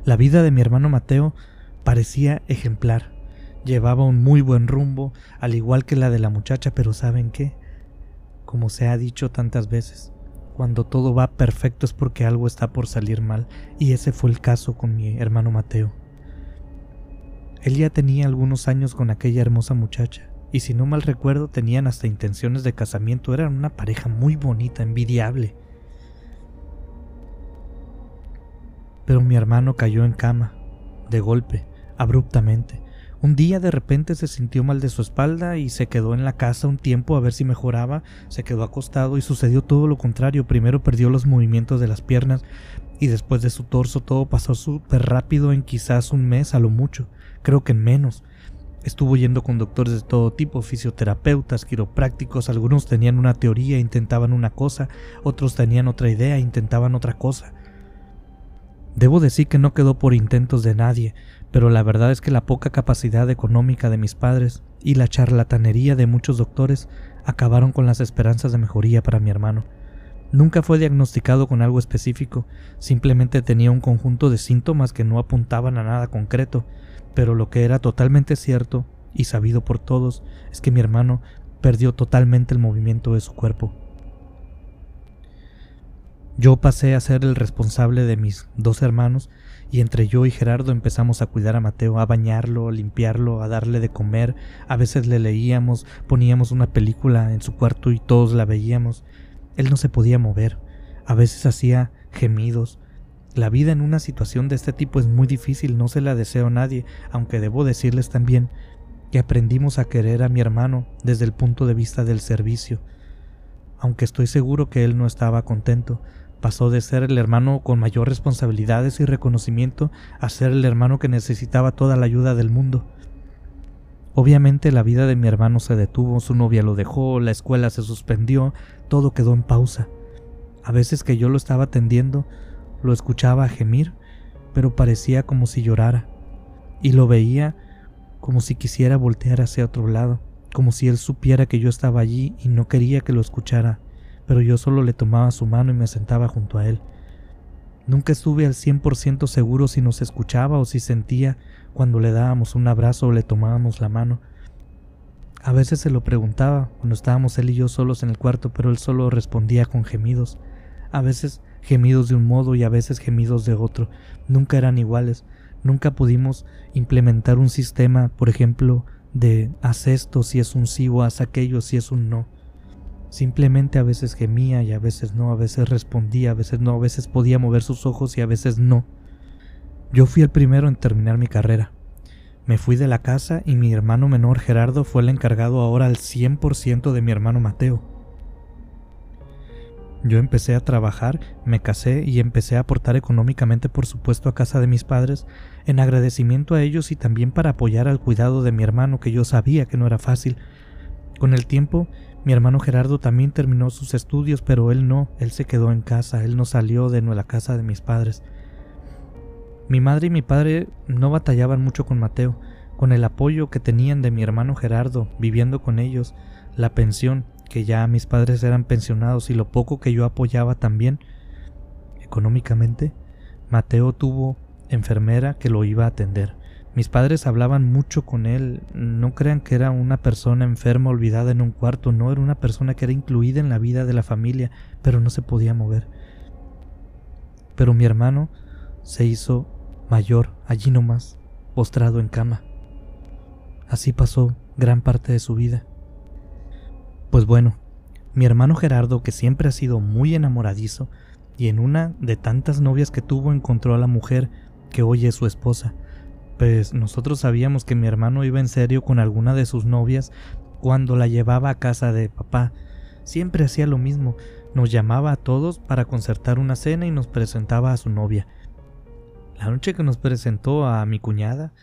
La vida de mi hermano Mateo parecía ejemplar. Llevaba un muy buen rumbo, al igual que la de la muchacha, pero ¿saben qué? Como se ha dicho tantas veces, cuando todo va perfecto es porque algo está por salir mal, y ese fue el caso con mi hermano Mateo. Él ya tenía algunos años con aquella hermosa muchacha, y si no mal recuerdo tenían hasta intenciones de casamiento, eran una pareja muy bonita, envidiable. Pero mi hermano cayó en cama, de golpe, abruptamente. Un día de repente se sintió mal de su espalda y se quedó en la casa un tiempo a ver si mejoraba, se quedó acostado y sucedió todo lo contrario. Primero perdió los movimientos de las piernas y después de su torso todo pasó súper rápido en quizás un mes a lo mucho, creo que en menos. Estuvo yendo con doctores de todo tipo, fisioterapeutas, quiroprácticos, algunos tenían una teoría, intentaban una cosa, otros tenían otra idea, intentaban otra cosa. Debo decir que no quedó por intentos de nadie, pero la verdad es que la poca capacidad económica de mis padres y la charlatanería de muchos doctores acabaron con las esperanzas de mejoría para mi hermano. Nunca fue diagnosticado con algo específico, simplemente tenía un conjunto de síntomas que no apuntaban a nada concreto, pero lo que era totalmente cierto y sabido por todos es que mi hermano perdió totalmente el movimiento de su cuerpo. Yo pasé a ser el responsable de mis dos hermanos y entre yo y Gerardo empezamos a cuidar a Mateo, a bañarlo, a limpiarlo, a darle de comer, a veces le leíamos, poníamos una película en su cuarto y todos la veíamos. Él no se podía mover, a veces hacía gemidos, La vida en una situación de este tipo es muy difícil, no se la deseo a nadie, aunque debo decirles también que aprendimos a querer a mi hermano desde el punto de vista del servicio. Aunque estoy seguro que él no estaba contento, pasó de ser el hermano con mayor responsabilidades y reconocimiento a ser el hermano que necesitaba toda la ayuda del mundo. Obviamente la vida de mi hermano se detuvo, su novia lo dejó, la escuela se suspendió, todo quedó en pausa. A veces que yo lo estaba atendiendo, lo escuchaba gemir, pero parecía como si llorara, y lo veía como si quisiera voltear hacia otro lado, como si él supiera que yo estaba allí y no quería que lo escuchara, pero yo solo le tomaba su mano y me sentaba junto a él. Nunca estuve al cien por ciento seguro si nos escuchaba o si sentía cuando le dábamos un abrazo o le tomábamos la mano. A veces se lo preguntaba cuando estábamos él y yo solos en el cuarto, pero él solo respondía con gemidos. A veces gemidos de un modo y a veces gemidos de otro. Nunca eran iguales. Nunca pudimos implementar un sistema, por ejemplo, de haz esto si es un sí o haz aquello si es un no. Simplemente a veces gemía y a veces no, a veces respondía, a veces no, a veces podía mover sus ojos y a veces no. Yo fui el primero en terminar mi carrera. Me fui de la casa y mi hermano menor Gerardo fue el encargado ahora al 100% de mi hermano Mateo. Yo empecé a trabajar, me casé y empecé a aportar económicamente por supuesto a casa de mis padres, en agradecimiento a ellos y también para apoyar al cuidado de mi hermano que yo sabía que no era fácil. Con el tiempo, mi hermano Gerardo también terminó sus estudios, pero él no, él se quedó en casa, él no salió de la casa de mis padres. Mi madre y mi padre no batallaban mucho con Mateo, con el apoyo que tenían de mi hermano Gerardo, viviendo con ellos, la pensión que ya mis padres eran pensionados y lo poco que yo apoyaba también económicamente, Mateo tuvo enfermera que lo iba a atender. Mis padres hablaban mucho con él, no crean que era una persona enferma olvidada en un cuarto, no era una persona que era incluida en la vida de la familia, pero no se podía mover. Pero mi hermano se hizo mayor allí nomás, postrado en cama. Así pasó gran parte de su vida. Pues bueno, mi hermano Gerardo, que siempre ha sido muy enamoradizo, y en una de tantas novias que tuvo encontró a la mujer que hoy es su esposa. Pues nosotros sabíamos que mi hermano iba en serio con alguna de sus novias cuando la llevaba a casa de papá. Siempre hacía lo mismo, nos llamaba a todos para concertar una cena y nos presentaba a su novia. La noche que nos presentó a mi cuñada,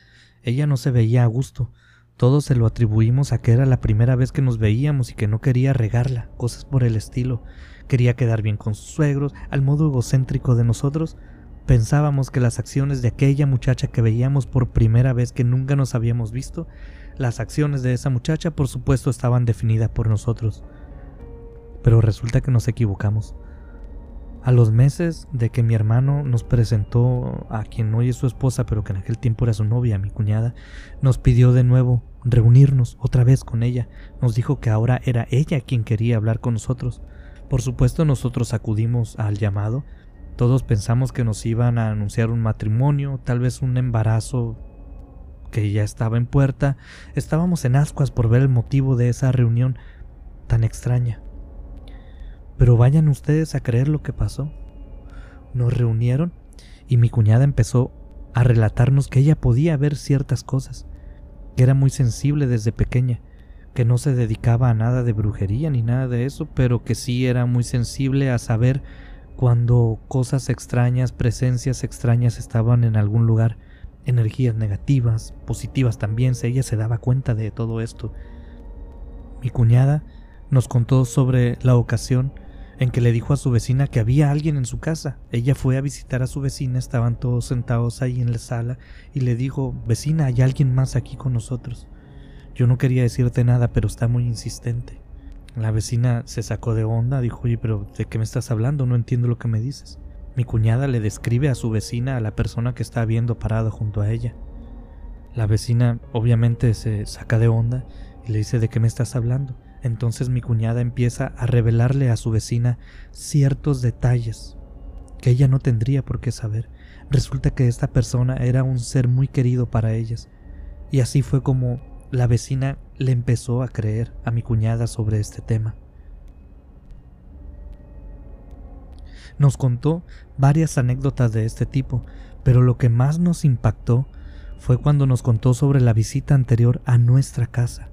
ella no se veía a gusto, todos se lo atribuimos a que era la primera vez que nos veíamos y que no quería regarla, cosas por el estilo. Quería quedar bien con sus suegros, al modo egocéntrico de nosotros. Pensábamos que las acciones de aquella muchacha que veíamos por primera vez que nunca nos habíamos visto, las acciones de esa muchacha por supuesto estaban definidas por nosotros. Pero resulta que nos equivocamos. A los meses de que mi hermano nos presentó a quien hoy es su esposa, pero que en aquel tiempo era su novia, mi cuñada, nos pidió de nuevo reunirnos otra vez con ella. Nos dijo que ahora era ella quien quería hablar con nosotros. Por supuesto nosotros acudimos al llamado. Todos pensamos que nos iban a anunciar un matrimonio, tal vez un embarazo que ya estaba en puerta. Estábamos en ascuas por ver el motivo de esa reunión tan extraña. Pero vayan ustedes a creer lo que pasó. Nos reunieron y mi cuñada empezó a relatarnos que ella podía ver ciertas cosas, que era muy sensible desde pequeña, que no se dedicaba a nada de brujería ni nada de eso, pero que sí era muy sensible a saber cuando cosas extrañas, presencias extrañas estaban en algún lugar, energías negativas, positivas también, ella se daba cuenta de todo esto. Mi cuñada nos contó sobre la ocasión en que le dijo a su vecina que había alguien en su casa. Ella fue a visitar a su vecina, estaban todos sentados ahí en la sala y le dijo, vecina, hay alguien más aquí con nosotros. Yo no quería decirte nada, pero está muy insistente. La vecina se sacó de onda, dijo, oye, pero ¿de qué me estás hablando? No entiendo lo que me dices. Mi cuñada le describe a su vecina a la persona que está viendo parada junto a ella. La vecina obviamente se saca de onda y le dice, ¿de qué me estás hablando? Entonces mi cuñada empieza a revelarle a su vecina ciertos detalles que ella no tendría por qué saber. Resulta que esta persona era un ser muy querido para ellas. Y así fue como la vecina le empezó a creer a mi cuñada sobre este tema. Nos contó varias anécdotas de este tipo, pero lo que más nos impactó fue cuando nos contó sobre la visita anterior a nuestra casa,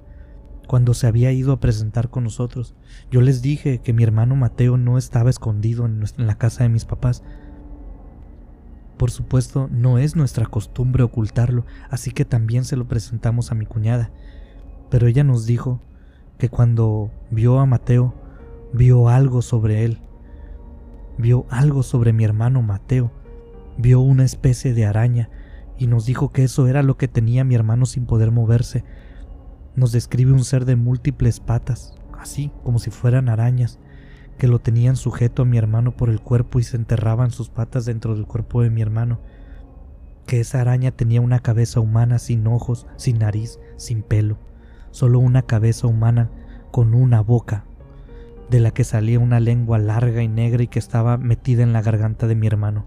cuando se había ido a presentar con nosotros. Yo les dije que mi hermano Mateo no estaba escondido en, la casa de mis papás. Por supuesto, no es nuestra costumbre ocultarlo, así que también se lo presentamos a mi cuñada. Pero ella nos dijo que cuando vio a Mateo, vio algo sobre él. Vio algo sobre mi hermano Mateo. Vio una especie de araña y nos dijo que eso era lo que tenía mi hermano sin poder moverse. Nos describe un ser de múltiples patas, así como si fueran arañas, que lo tenían sujeto a mi hermano por el cuerpo y se enterraban sus patas dentro del cuerpo de mi hermano. Que esa araña tenía una cabeza humana sin ojos, sin nariz, sin pelo, solo una cabeza humana con una boca, de la que salía una lengua larga y negra y que estaba metida en la garganta de mi hermano.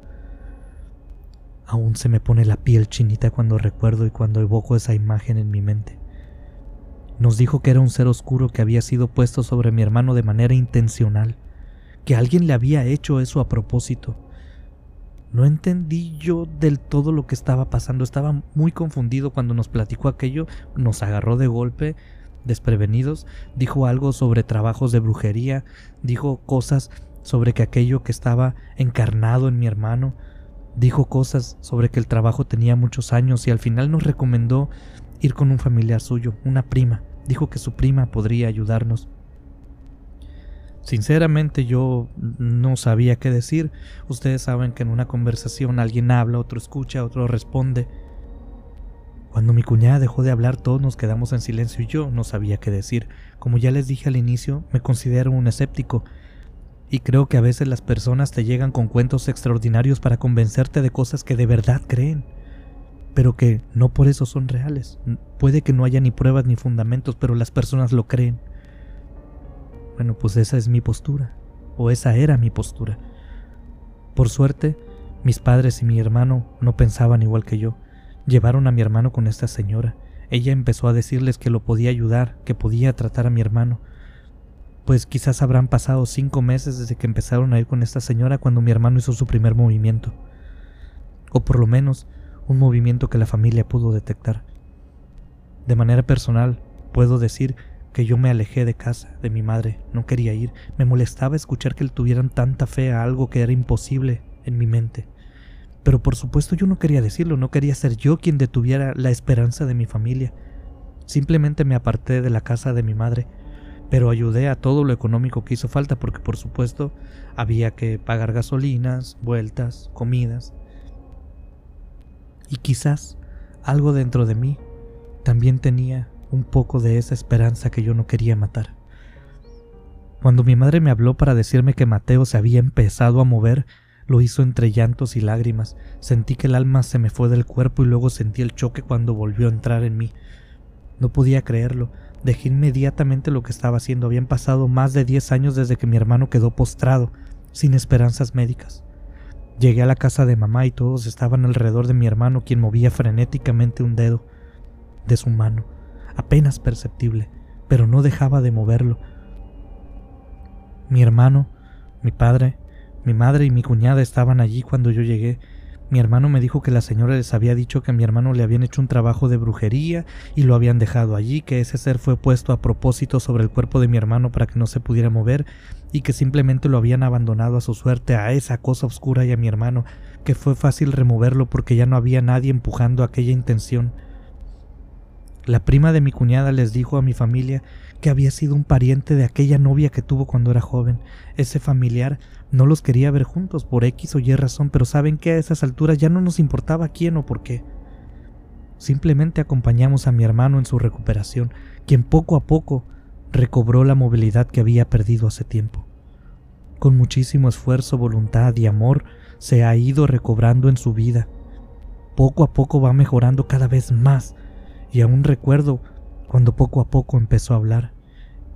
Aún se me pone la piel chinita cuando recuerdo y cuando evoco esa imagen en mi mente. Nos dijo que era un ser oscuro que había sido puesto sobre mi hermano de manera intencional, que alguien le había hecho eso a propósito. No entendí yo del todo lo que estaba pasando, estaba muy confundido cuando nos platicó aquello, nos agarró de golpe, desprevenidos, dijo algo sobre trabajos de brujería, dijo cosas sobre que aquello que estaba encarnado en mi hermano Dijo cosas sobre que el trabajo tenía muchos años y al final nos recomendó ir con un familiar suyo, una prima. Dijo que su prima podría ayudarnos. Sinceramente yo no sabía qué decir. Ustedes saben que en una conversación alguien habla, otro escucha, otro responde. Cuando mi cuñada dejó de hablar todos nos quedamos en silencio y yo no sabía qué decir. Como ya les dije al inicio, me considero un escéptico y creo que a veces las personas te llegan con cuentos extraordinarios para convencerte de cosas que de verdad creen, pero que no por eso son reales. Puede que no haya ni pruebas ni fundamentos, pero las personas lo creen. Bueno, pues esa es mi postura, o esa era mi postura. Por suerte, mis padres y mi hermano no pensaban igual que yo. Llevaron a mi hermano con esta señora. Ella empezó a decirles que lo podía ayudar, que podía tratar a mi hermano, pues quizás habrán pasado cinco meses desde que empezaron a ir con esta señora cuando mi hermano hizo su primer movimiento. O por lo menos un movimiento que la familia pudo detectar. De manera personal, puedo decir que yo me alejé de casa, de mi madre, no quería ir, me molestaba escuchar que le tuvieran tanta fe a algo que era imposible en mi mente. Pero por supuesto yo no quería decirlo, no quería ser yo quien detuviera la esperanza de mi familia. Simplemente me aparté de la casa de mi madre pero ayudé a todo lo económico que hizo falta porque por supuesto había que pagar gasolinas, vueltas, comidas. Y quizás algo dentro de mí también tenía un poco de esa esperanza que yo no quería matar. Cuando mi madre me habló para decirme que Mateo se había empezado a mover, lo hizo entre llantos y lágrimas. Sentí que el alma se me fue del cuerpo y luego sentí el choque cuando volvió a entrar en mí. No podía creerlo. Dejé inmediatamente lo que estaba haciendo. Habían pasado más de 10 años desde que mi hermano quedó postrado, sin esperanzas médicas. Llegué a la casa de mamá y todos estaban alrededor de mi hermano, quien movía frenéticamente un dedo de su mano, apenas perceptible, pero no dejaba de moverlo. Mi hermano, mi padre, mi madre y mi cuñada estaban allí cuando yo llegué, mi hermano me dijo que la señora les había dicho que a mi hermano le habían hecho un trabajo de brujería y lo habían dejado allí, que ese ser fue puesto a propósito sobre el cuerpo de mi hermano para que no se pudiera mover y que simplemente lo habían abandonado a su suerte a esa cosa oscura y a mi hermano, que fue fácil removerlo porque ya no había nadie empujando aquella intención. La prima de mi cuñada les dijo a mi familia que había sido un pariente de aquella novia que tuvo cuando era joven. Ese familiar no los quería ver juntos por X o Y razón, pero saben que a esas alturas ya no nos importaba quién o por qué. Simplemente acompañamos a mi hermano en su recuperación, quien poco a poco recobró la movilidad que había perdido hace tiempo. Con muchísimo esfuerzo, voluntad y amor se ha ido recobrando en su vida. Poco a poco va mejorando cada vez más, y aún recuerdo cuando poco a poco empezó a hablar,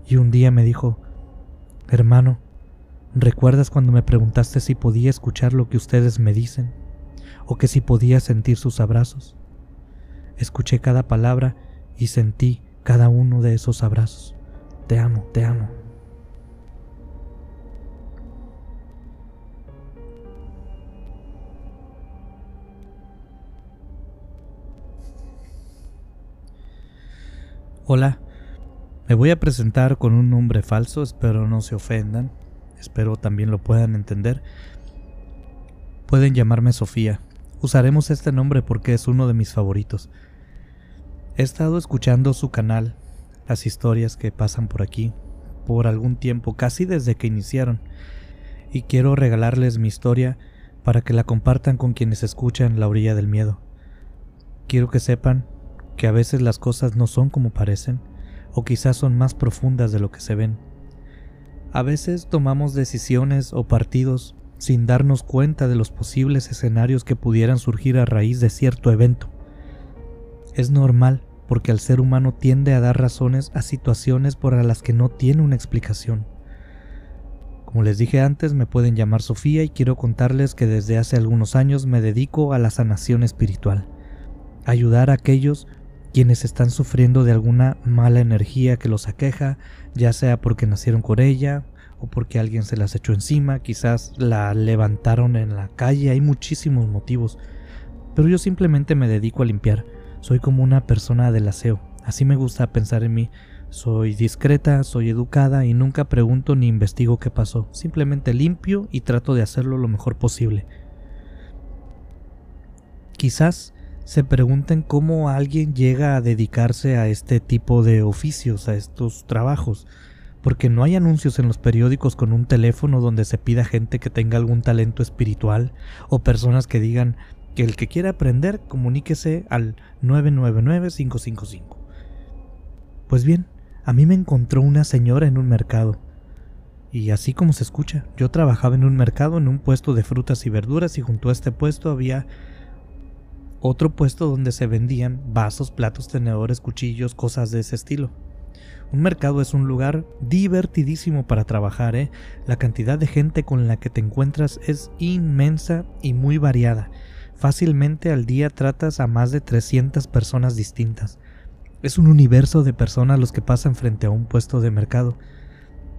y un día me dijo, hermano, ¿Recuerdas cuando me preguntaste si podía escuchar lo que ustedes me dicen? ¿O que si podía sentir sus abrazos? Escuché cada palabra y sentí cada uno de esos abrazos. Te amo, te amo. Hola, me voy a presentar con un nombre falso, espero no se ofendan espero también lo puedan entender. Pueden llamarme Sofía, usaremos este nombre porque es uno de mis favoritos. He estado escuchando su canal, las historias que pasan por aquí, por algún tiempo, casi desde que iniciaron, y quiero regalarles mi historia para que la compartan con quienes escuchan La orilla del miedo. Quiero que sepan que a veces las cosas no son como parecen, o quizás son más profundas de lo que se ven. A veces tomamos decisiones o partidos sin darnos cuenta de los posibles escenarios que pudieran surgir a raíz de cierto evento. Es normal porque el ser humano tiende a dar razones a situaciones por las que no tiene una explicación. Como les dije antes, me pueden llamar Sofía y quiero contarles que desde hace algunos años me dedico a la sanación espiritual, ayudar a aquellos quienes están sufriendo de alguna mala energía que los aqueja, ya sea porque nacieron con ella o porque alguien se las echó encima, quizás la levantaron en la calle, hay muchísimos motivos, pero yo simplemente me dedico a limpiar, soy como una persona del aseo, así me gusta pensar en mí, soy discreta, soy educada y nunca pregunto ni investigo qué pasó, simplemente limpio y trato de hacerlo lo mejor posible. Quizás se pregunten cómo alguien llega a dedicarse a este tipo de oficios, a estos trabajos, porque no hay anuncios en los periódicos con un teléfono donde se pida gente que tenga algún talento espiritual o personas que digan que el que quiera aprender comuníquese al 999-555. Pues bien, a mí me encontró una señora en un mercado. Y así como se escucha, yo trabajaba en un mercado en un puesto de frutas y verduras y junto a este puesto había otro puesto donde se vendían vasos, platos, tenedores, cuchillos, cosas de ese estilo. Un mercado es un lugar divertidísimo para trabajar, ¿eh? La cantidad de gente con la que te encuentras es inmensa y muy variada. Fácilmente al día tratas a más de 300 personas distintas. Es un universo de personas los que pasan frente a un puesto de mercado.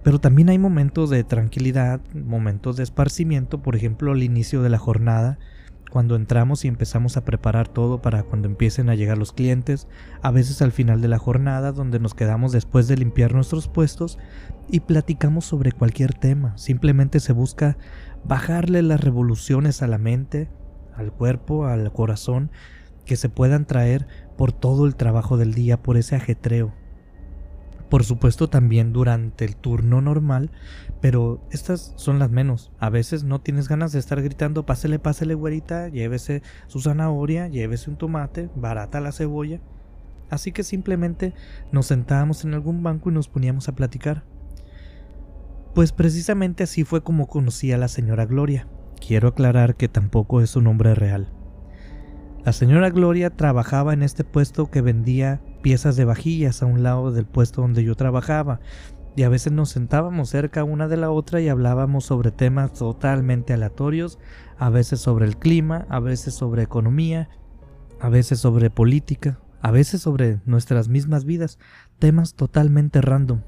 Pero también hay momentos de tranquilidad, momentos de esparcimiento, por ejemplo al inicio de la jornada, cuando entramos y empezamos a preparar todo para cuando empiecen a llegar los clientes, a veces al final de la jornada donde nos quedamos después de limpiar nuestros puestos y platicamos sobre cualquier tema, simplemente se busca bajarle las revoluciones a la mente, al cuerpo, al corazón, que se puedan traer por todo el trabajo del día, por ese ajetreo. Por supuesto también durante el turno normal, pero estas son las menos. A veces no tienes ganas de estar gritando, pásele, pásele, güerita, llévese su zanahoria, llévese un tomate, barata la cebolla. Así que simplemente nos sentábamos en algún banco y nos poníamos a platicar. Pues precisamente así fue como conocí a la señora Gloria. Quiero aclarar que tampoco es su nombre real. La señora Gloria trabajaba en este puesto que vendía piezas de vajillas a un lado del puesto donde yo trabajaba, y a veces nos sentábamos cerca una de la otra y hablábamos sobre temas totalmente aleatorios, a veces sobre el clima, a veces sobre economía, a veces sobre política, a veces sobre nuestras mismas vidas, temas totalmente random.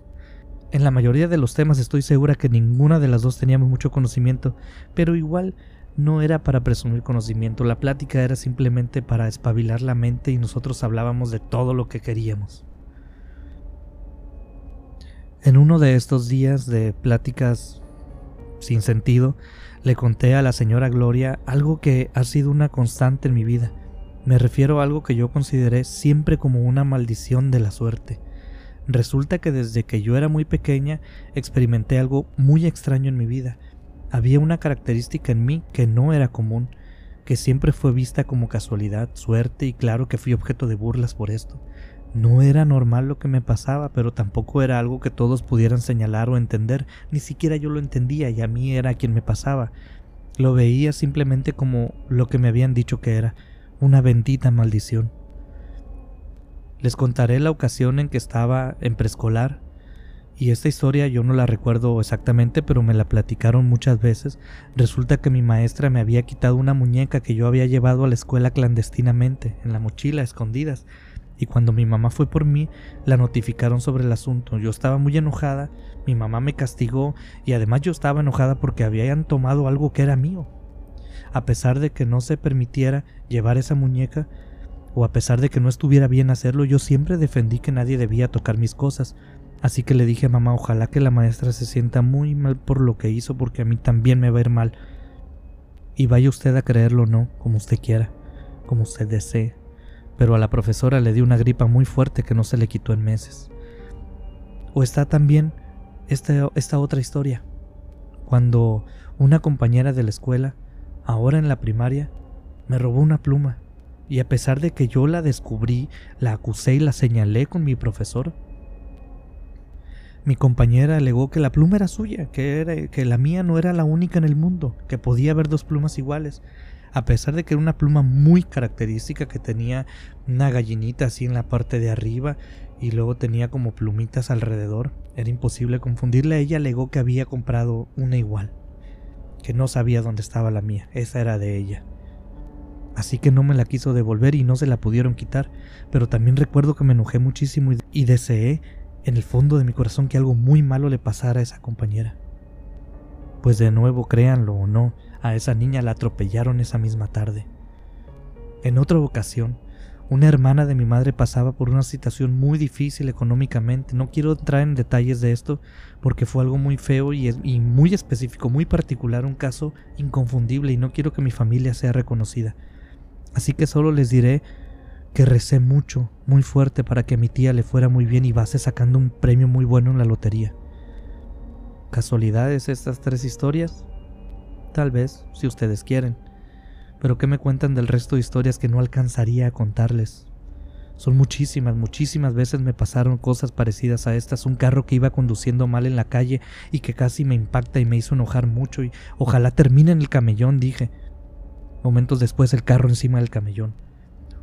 En la mayoría de los temas estoy segura que ninguna de las dos teníamos mucho conocimiento, pero igual no era para presumir conocimiento, la plática era simplemente para espabilar la mente y nosotros hablábamos de todo lo que queríamos. En uno de estos días de pláticas sin sentido, le conté a la señora Gloria algo que ha sido una constante en mi vida. Me refiero a algo que yo consideré siempre como una maldición de la suerte. Resulta que desde que yo era muy pequeña experimenté algo muy extraño en mi vida, había una característica en mí que no era común, que siempre fue vista como casualidad, suerte y claro que fui objeto de burlas por esto. No era normal lo que me pasaba, pero tampoco era algo que todos pudieran señalar o entender, ni siquiera yo lo entendía y a mí era quien me pasaba. Lo veía simplemente como lo que me habían dicho que era, una bendita maldición. Les contaré la ocasión en que estaba en preescolar y esta historia yo no la recuerdo exactamente, pero me la platicaron muchas veces. Resulta que mi maestra me había quitado una muñeca que yo había llevado a la escuela clandestinamente, en la mochila, escondidas. Y cuando mi mamá fue por mí, la notificaron sobre el asunto. Yo estaba muy enojada, mi mamá me castigó y además yo estaba enojada porque habían tomado algo que era mío. A pesar de que no se permitiera llevar esa muñeca, o a pesar de que no estuviera bien hacerlo, yo siempre defendí que nadie debía tocar mis cosas. Así que le dije a mamá, ojalá que la maestra se sienta muy mal por lo que hizo, porque a mí también me va a ir mal. Y vaya usted a creerlo o no, como usted quiera, como usted desee. Pero a la profesora le dio una gripa muy fuerte que no se le quitó en meses. O está también esta, esta otra historia, cuando una compañera de la escuela, ahora en la primaria, me robó una pluma y a pesar de que yo la descubrí, la acusé y la señalé con mi profesor, mi compañera alegó que la pluma era suya, que, que la mía no era la única en el mundo, que podía haber dos plumas iguales, a pesar de que era una pluma muy característica que tenía una gallinita así en la parte de arriba y luego tenía como plumitas alrededor. Era imposible confundirla. Ella alegó que había comprado una igual, que no sabía dónde estaba la mía. Esa era de ella. Así que no me la quiso devolver y no se la pudieron quitar, pero también recuerdo que me enojé muchísimo y, deseé en el fondo de mi corazón que algo muy malo le pasara a esa compañera. Pues de nuevo, créanlo o no, a esa niña la atropellaron esa misma tarde. En otra ocasión, una hermana de mi madre pasaba por una situación muy difícil económicamente. No quiero entrar en detalles de esto porque fue algo muy feo y, muy específico, muy particular, un caso inconfundible y no quiero que mi familia sea reconocida. Así que solo les diré que recé mucho, muy fuerte para que mi tía le fuera muy bien y base sacando un premio muy bueno en la lotería. ¿Casualidades estas tres historias? Tal vez, si ustedes quieren. Pero ¿qué me cuentan del resto de historias que no alcanzaría a contarles? Son muchísimas, muchísimas veces me pasaron cosas parecidas a estas. Un carro que iba conduciendo mal en la calle y que casi me impacta y me hizo enojar mucho y ojalá termine en el camellón, dije. Momentos después el carro encima del camellón.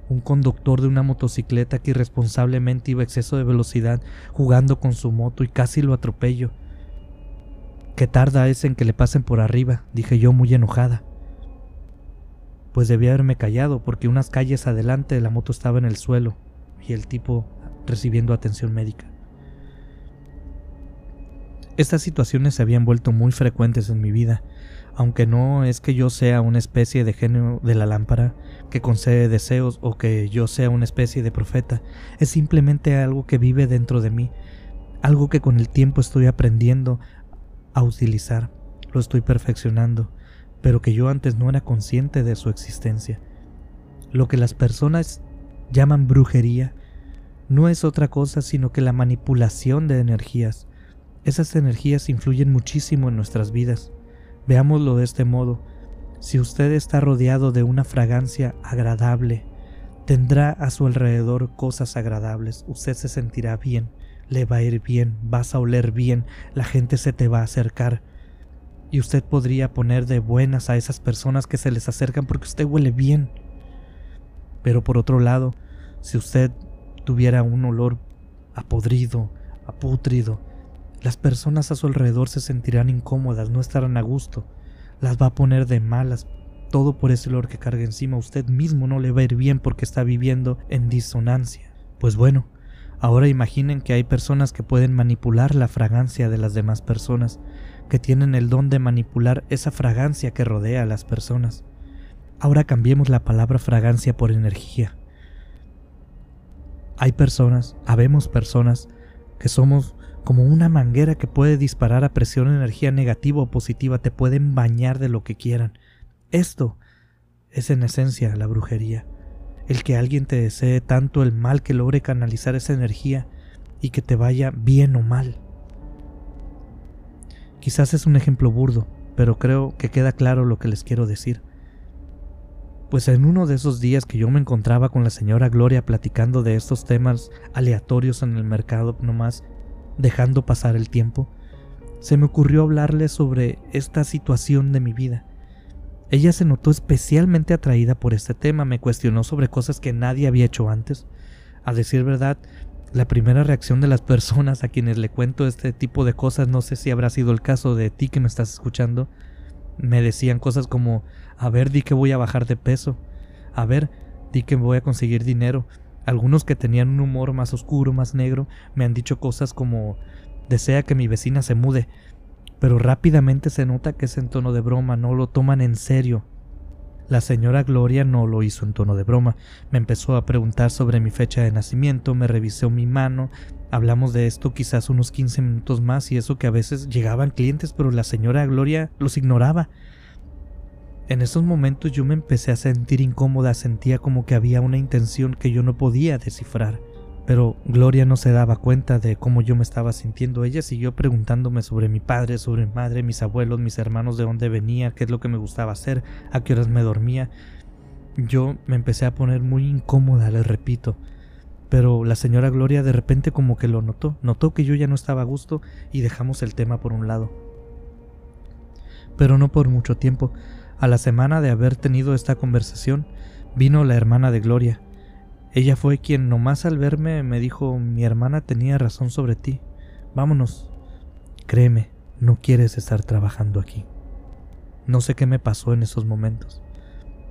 Un conductor de una motocicleta que irresponsablemente iba a exceso de velocidad jugando con su moto y casi lo atropello. ¿Qué tarda es en que le pasen por arriba? dije yo muy enojada. Pues debía haberme callado porque unas calles adelante la moto estaba en el suelo y el tipo recibiendo atención médica. Estas situaciones se habían vuelto muy frecuentes en mi vida aunque no es que yo sea una especie de genio de la lámpara que concede deseos o que yo sea una especie de profeta, es simplemente algo que vive dentro de mí, algo que con el tiempo estoy aprendiendo a utilizar, lo estoy perfeccionando, pero que yo antes no era consciente de su existencia. Lo que las personas llaman brujería no es otra cosa sino que la manipulación de energías. Esas energías influyen muchísimo en nuestras vidas Veámoslo de este modo. Si usted está rodeado de una fragancia agradable, tendrá a su alrededor cosas agradables, usted se sentirá bien, le va a ir bien, vas a oler bien, la gente se te va a acercar. Y usted podría poner de buenas a esas personas que se les acercan porque usted huele bien. Pero por otro lado, si usted tuviera un olor apodrido, apútrido, las personas a su alrededor se sentirán incómodas, no estarán a gusto, las va a poner de malas, todo por ese olor que carga encima. Usted mismo no le va a ir bien porque está viviendo en disonancia. Pues bueno, ahora imaginen que hay personas que pueden manipular la fragancia de las demás personas, que tienen el don de manipular esa fragancia que rodea a las personas. Ahora cambiemos la palabra fragancia por energía. Hay personas, habemos personas, que somos como una manguera que puede disparar a presión energía negativa o positiva, te pueden bañar de lo que quieran. Esto es en esencia la brujería, el que alguien te desee tanto el mal que logre canalizar esa energía y que te vaya bien o mal. Quizás es un ejemplo burdo, pero creo que queda claro lo que les quiero decir. Pues en uno de esos días que yo me encontraba con la señora Gloria platicando de estos temas aleatorios en el mercado nomás, dejando pasar el tiempo, se me ocurrió hablarle sobre esta situación de mi vida. Ella se notó especialmente atraída por este tema, me cuestionó sobre cosas que nadie había hecho antes. A decir verdad, la primera reacción de las personas a quienes le cuento este tipo de cosas, no sé si habrá sido el caso de ti que me estás escuchando, me decían cosas como, a ver, di que voy a bajar de peso, a ver, di que voy a conseguir dinero, algunos que tenían un humor más oscuro, más negro, me han dicho cosas como desea que mi vecina se mude, pero rápidamente se nota que es en tono de broma, no lo toman en serio. La señora Gloria no lo hizo en tono de broma. Me empezó a preguntar sobre mi fecha de nacimiento, me revisó mi mano. Hablamos de esto quizás unos 15 minutos más y eso que a veces llegaban clientes, pero la señora Gloria los ignoraba. En esos momentos yo me empecé a sentir incómoda, sentía como que había una intención que yo no podía descifrar. Pero Gloria no se daba cuenta de cómo yo me estaba sintiendo. Ella siguió preguntándome sobre mi padre, sobre mi madre, mis abuelos, mis hermanos, de dónde venía, qué es lo que me gustaba hacer, a qué horas me dormía. Yo me empecé a poner muy incómoda, le repito. Pero la señora Gloria de repente como que lo notó, notó que yo ya no estaba a gusto y dejamos el tema por un lado. Pero no por mucho tiempo. A la semana de haber tenido esta conversación, vino la hermana de Gloria, ella fue quien nomás al verme me dijo mi hermana tenía razón sobre ti. Vámonos. Créeme, no quieres estar trabajando aquí. No sé qué me pasó en esos momentos,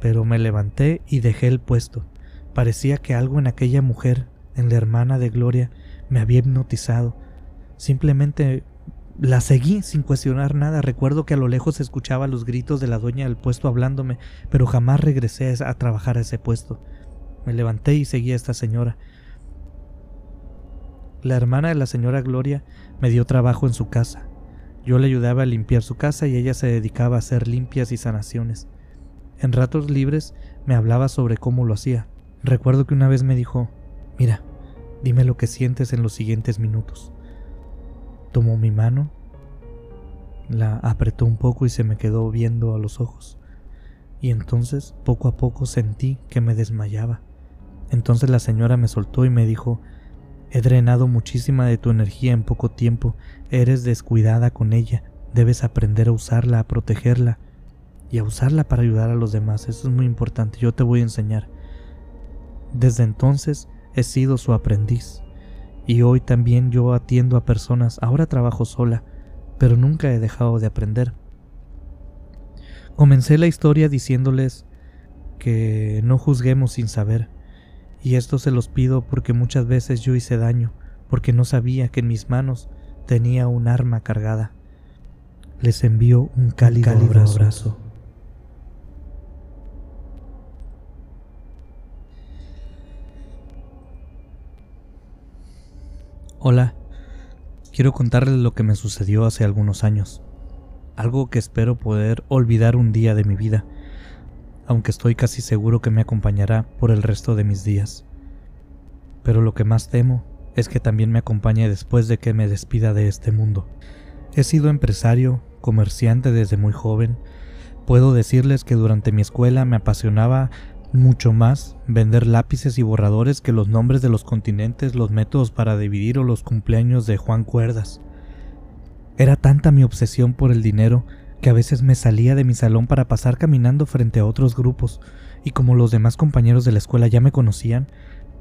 pero me levanté y dejé el puesto. Parecía que algo en aquella mujer, en la hermana de Gloria, me había hipnotizado. Simplemente la seguí sin cuestionar nada. Recuerdo que a lo lejos escuchaba los gritos de la dueña del puesto hablándome, pero jamás regresé a trabajar a ese puesto. Me levanté y seguí a esta señora. La hermana de la señora Gloria me dio trabajo en su casa. Yo le ayudaba a limpiar su casa y ella se dedicaba a hacer limpias y sanaciones. En ratos libres me hablaba sobre cómo lo hacía. Recuerdo que una vez me dijo, mira, dime lo que sientes en los siguientes minutos. Tomó mi mano, la apretó un poco y se me quedó viendo a los ojos. Y entonces poco a poco sentí que me desmayaba. Entonces la señora me soltó y me dijo, He drenado muchísima de tu energía en poco tiempo, eres descuidada con ella, debes aprender a usarla, a protegerla y a usarla para ayudar a los demás. Eso es muy importante, yo te voy a enseñar. Desde entonces he sido su aprendiz y hoy también yo atiendo a personas, ahora trabajo sola, pero nunca he dejado de aprender. Comencé la historia diciéndoles que no juzguemos sin saber, y esto se los pido porque muchas veces yo hice daño, porque no sabía que en mis manos tenía un arma cargada. Les envío un cálido, abrazo. Hola, quiero contarles lo que me sucedió hace algunos años, algo que espero poder olvidar un día de mi vida aunque estoy casi seguro que me acompañará por el resto de mis días. Pero lo que más temo es que también me acompañe después de que me despida de este mundo. He sido empresario, comerciante desde muy joven. Puedo decirles que durante mi escuela me apasionaba mucho más vender lápices y borradores que los nombres de los continentes, los métodos para dividir o los cumpleaños de Juan Cuerdas. Era tanta mi obsesión por el dinero que a veces me salía de mi salón para pasar caminando frente a otros grupos, y como los demás compañeros de la escuela ya me conocían,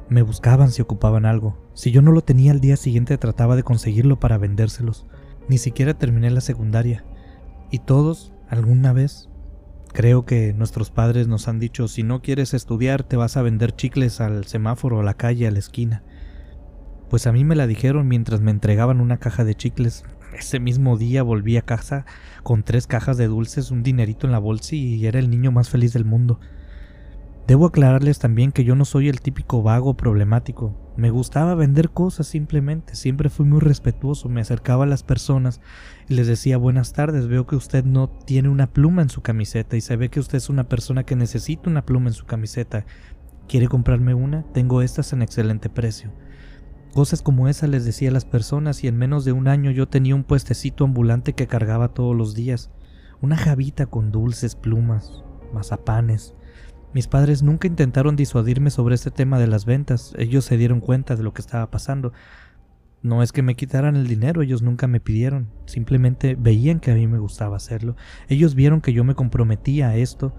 me buscaban si ocupaban algo. Si yo no lo tenía al día siguiente trataba de conseguirlo para vendérselos. Ni siquiera terminé la secundaria. Y todos, alguna vez, creo que nuestros padres nos han dicho, si no quieres estudiar te vas a vender chicles al semáforo, a la calle, a la esquina. Pues a mí me la dijeron mientras me entregaban una caja de chicles ese mismo día volví a casa con tres cajas de dulces, un dinerito en la bolsa y era el niño más feliz del mundo. Debo aclararles también que yo no soy el típico vago problemático. Me gustaba vender cosas simplemente, siempre fui muy respetuoso, me acercaba a las personas y les decía buenas tardes, veo que usted no tiene una pluma en su camiseta y se ve que usted es una persona que necesita una pluma en su camiseta. ¿Quiere comprarme una? Tengo estas en excelente precio. Cosas como esa les decía a las personas y en menos de un año yo tenía un puestecito ambulante que cargaba todos los días, una jabita con dulces, plumas, mazapanes. Mis padres nunca intentaron disuadirme sobre este tema de las ventas, ellos se dieron cuenta de lo que estaba pasando. No es que me quitaran el dinero, ellos nunca me pidieron, simplemente veían que a mí me gustaba hacerlo. Ellos vieron que yo me comprometía a esto,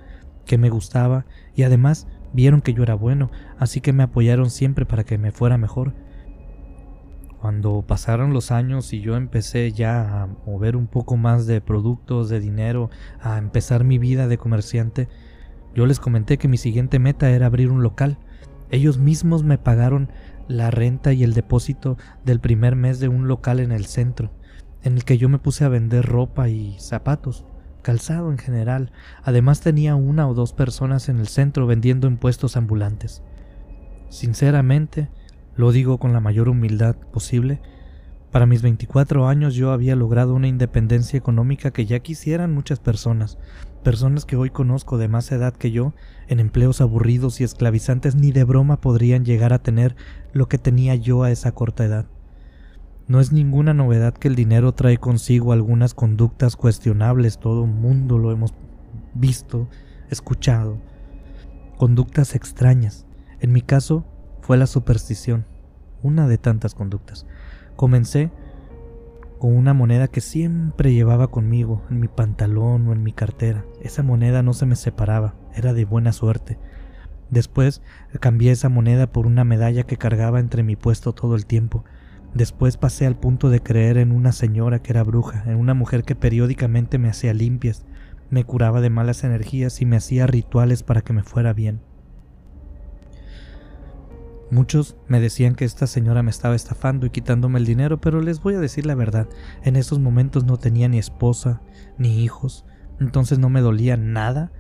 que me gustaba, y además vieron que yo era bueno, así que me apoyaron siempre para que me fuera mejor. Cuando pasaron los años y yo empecé ya a mover un poco más de productos, de dinero, a empezar mi vida de comerciante, yo les comenté que mi siguiente meta era abrir un local. Ellos mismos me pagaron la renta y el depósito del primer mes de un local en el centro, en el que yo me puse a vender ropa y zapatos, calzado en general. Además tenía una o dos personas en el centro vendiendo en puestos ambulantes. Sinceramente, lo digo con la mayor humildad posible, para mis 24 años yo había logrado una independencia económica que ya quisieran muchas personas, personas que hoy conozco de más edad que yo, en empleos aburridos y esclavizantes ni de broma podrían llegar a tener lo que tenía yo a esa corta edad. No es ninguna novedad que el dinero trae consigo algunas conductas cuestionables, todo el mundo lo hemos visto, escuchado, conductas extrañas. En mi caso fue la superstición, una de tantas conductas. Comencé con una moneda que siempre llevaba conmigo, en mi pantalón o en mi cartera. Esa moneda no se me separaba, era de buena suerte. Después cambié esa moneda por una medalla que cargaba entre mi puesto todo el tiempo. Después pasé al punto de creer en una señora que era bruja, en una mujer que periódicamente me hacía limpias, me curaba de malas energías y me hacía rituales para que me fuera bien. Muchos me decían que esta señora me estaba estafando y quitándome el dinero, pero les voy a decir la verdad, en esos momentos no tenía ni esposa, ni hijos, entonces no me dolía nada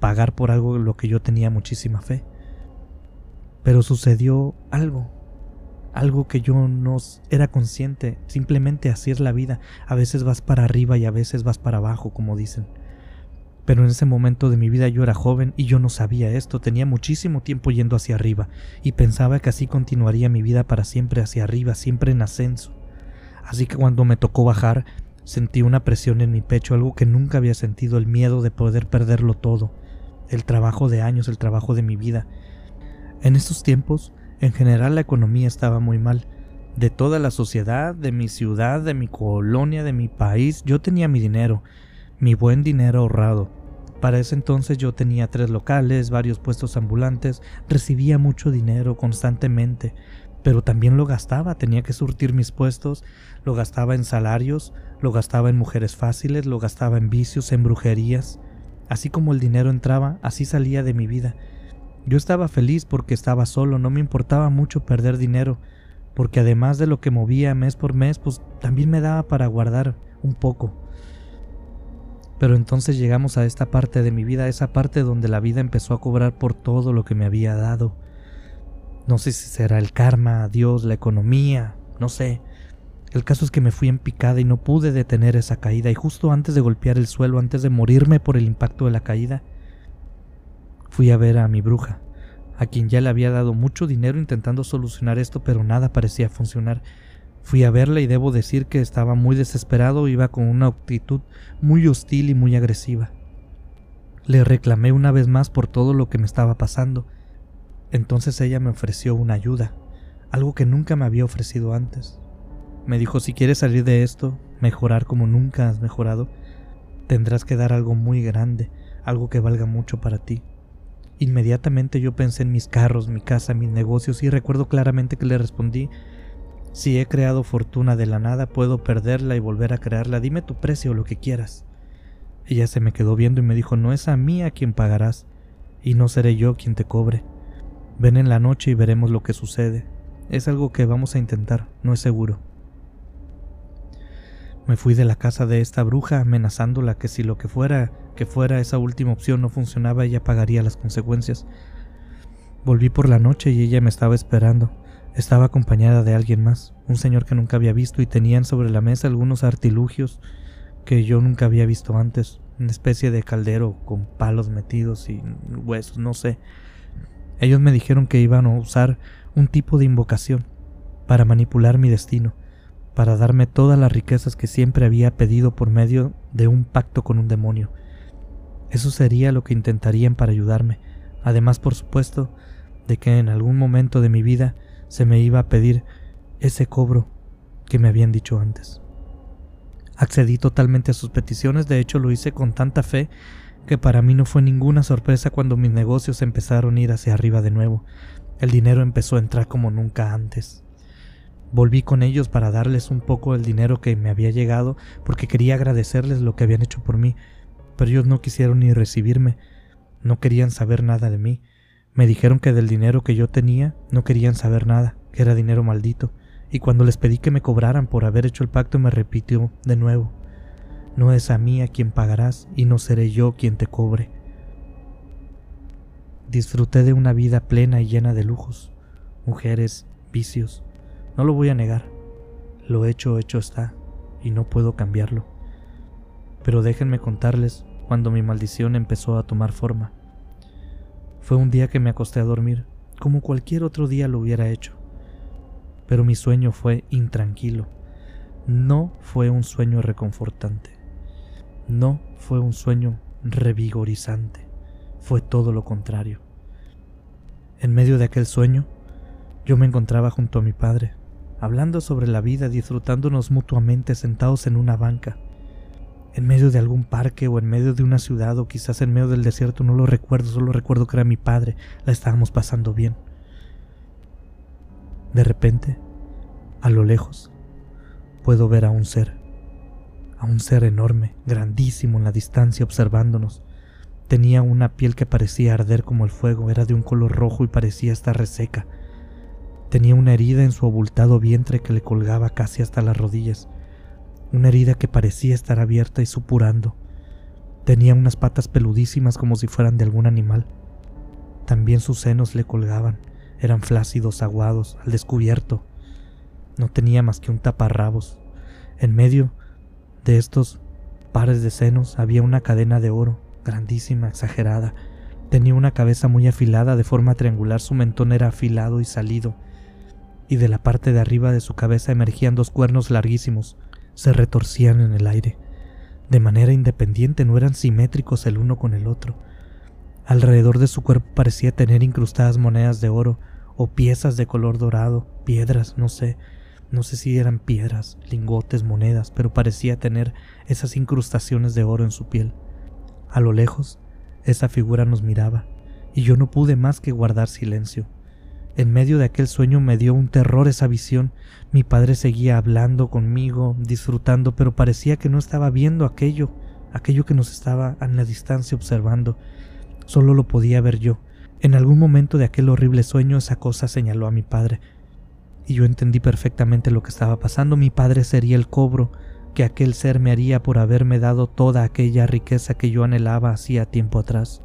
pagar por algo en lo que yo tenía muchísima fe. Pero sucedió algo, algo que yo no era consciente, simplemente así es la vida, a veces vas para arriba y a veces vas para abajo, como dicen. Pero en ese momento de mi vida yo era joven y yo no sabía esto, tenía muchísimo tiempo yendo hacia arriba y pensaba que así continuaría mi vida para siempre hacia arriba, siempre en ascenso. Así que cuando me tocó bajar, sentí una presión en mi pecho, algo que nunca había sentido, el miedo de poder perderlo todo, el trabajo de años, el trabajo de mi vida. En esos tiempos, en general la economía estaba muy mal. De toda la sociedad, de mi ciudad, de mi colonia, de mi país, yo tenía mi dinero, mi buen dinero ahorrado. Para ese entonces yo tenía tres locales, varios puestos ambulantes, recibía mucho dinero constantemente, pero también lo gastaba, tenía que surtir mis puestos, lo gastaba en salarios, lo gastaba en mujeres fáciles, lo gastaba en vicios, en brujerías. Así como el dinero entraba, así salía de mi vida. Yo estaba feliz porque estaba solo, no me importaba mucho perder dinero, porque además de lo que movía mes por mes, pues también me daba para guardar un poco. Pero entonces llegamos a esta parte de mi vida, esa parte donde la vida empezó a cobrar por todo lo que me había dado. No sé si será el karma, Dios, la economía, no sé. El caso es que me fui en picada y no pude detener esa caída y justo antes de golpear el suelo, antes de morirme por el impacto de la caída, fui a ver a mi bruja, a quien ya le había dado mucho dinero intentando solucionar esto, pero nada parecía funcionar. Fui a verla y debo decir que estaba muy desesperado, iba con una actitud muy hostil y muy agresiva. Le reclamé una vez más por todo lo que me estaba pasando. Entonces ella me ofreció una ayuda, algo que nunca me había ofrecido antes. Me dijo, si quieres salir de esto, mejorar como nunca has mejorado, tendrás que dar algo muy grande, algo que valga mucho para ti. Inmediatamente yo pensé en mis carros, mi casa, mis negocios y recuerdo claramente que le respondí si he creado fortuna de la nada, puedo perderla y volver a crearla. Dime tu precio, lo que quieras. Ella se me quedó viendo y me dijo, no es a mí a quien pagarás, y no seré yo quien te cobre. Ven en la noche y veremos lo que sucede. Es algo que vamos a intentar, no es seguro. Me fui de la casa de esta bruja amenazándola que si lo que fuera que fuera esa última opción no funcionaba ella pagaría las consecuencias. Volví por la noche y ella me estaba esperando. Estaba acompañada de alguien más, un señor que nunca había visto y tenían sobre la mesa algunos artilugios que yo nunca había visto antes, una especie de caldero con palos metidos y huesos, no sé. Ellos me dijeron que iban a usar un tipo de invocación para manipular mi destino, para darme todas las riquezas que siempre había pedido por medio de un pacto con un demonio. Eso sería lo que intentarían para ayudarme, además por supuesto de que en algún momento de mi vida se me iba a pedir ese cobro que me habían dicho antes. Accedí totalmente a sus peticiones, de hecho lo hice con tanta fe que para mí no fue ninguna sorpresa cuando mis negocios empezaron a ir hacia arriba de nuevo. El dinero empezó a entrar como nunca antes. Volví con ellos para darles un poco del dinero que me había llegado porque quería agradecerles lo que habían hecho por mí, pero ellos no quisieron ni recibirme, no querían saber nada de mí, me dijeron que del dinero que yo tenía no querían saber nada, que era dinero maldito, y cuando les pedí que me cobraran por haber hecho el pacto me repitió de nuevo, No es a mí a quien pagarás y no seré yo quien te cobre. Disfruté de una vida plena y llena de lujos, mujeres, vicios. No lo voy a negar. Lo hecho, hecho está, y no puedo cambiarlo. Pero déjenme contarles cuando mi maldición empezó a tomar forma. Fue un día que me acosté a dormir, como cualquier otro día lo hubiera hecho. Pero mi sueño fue intranquilo. No fue un sueño reconfortante. No fue un sueño revigorizante fue todo lo contrario. En medio de aquel sueño, yo me encontraba junto a mi padre, hablando sobre la vida, disfrutándonos mutuamente sentados en una banca, en medio de algún parque o en medio de una ciudad o quizás en medio del desierto, no lo recuerdo, solo recuerdo que era mi padre, la estábamos pasando bien. De repente, a lo lejos, puedo ver a un ser, a un ser enorme, grandísimo en la distancia observándonos, Tenía una piel que parecía arder como el fuego, era de un color rojo y parecía estar reseca. Tenía una herida en su abultado vientre que le colgaba casi hasta las rodillas, una herida que parecía estar abierta y supurando. Tenía unas patas peludísimas como si fueran de algún animal. También sus senos le colgaban, eran flácidos, aguados, al descubierto. No tenía más que un taparrabos. En medio de estos pares de senos había una cadena de oro, grandísima, exagerada. Tenía una cabeza muy afilada, de forma triangular, su mentón era afilado y salido, y de la parte de arriba de su cabeza emergían dos cuernos larguísimos, se retorcían en el aire. De manera independiente no eran simétricos el uno con el otro. Alrededor de su cuerpo parecía tener incrustadas monedas de oro o piezas de color dorado, piedras, no sé, no sé si eran piedras, lingotes, monedas, pero parecía tener esas incrustaciones de oro en su piel. A lo lejos, esa figura nos miraba, y yo no pude más que guardar silencio. En medio de aquel sueño me dio un terror esa visión. Mi padre seguía hablando conmigo, disfrutando, pero parecía que no estaba viendo aquello, aquello que nos estaba a la distancia observando. Solo lo podía ver yo. En algún momento de aquel horrible sueño esa cosa señaló a mi padre, y yo entendí perfectamente lo que estaba pasando. Mi padre sería el cobro que aquel ser me haría por haberme dado toda aquella riqueza que yo anhelaba hacía tiempo atrás.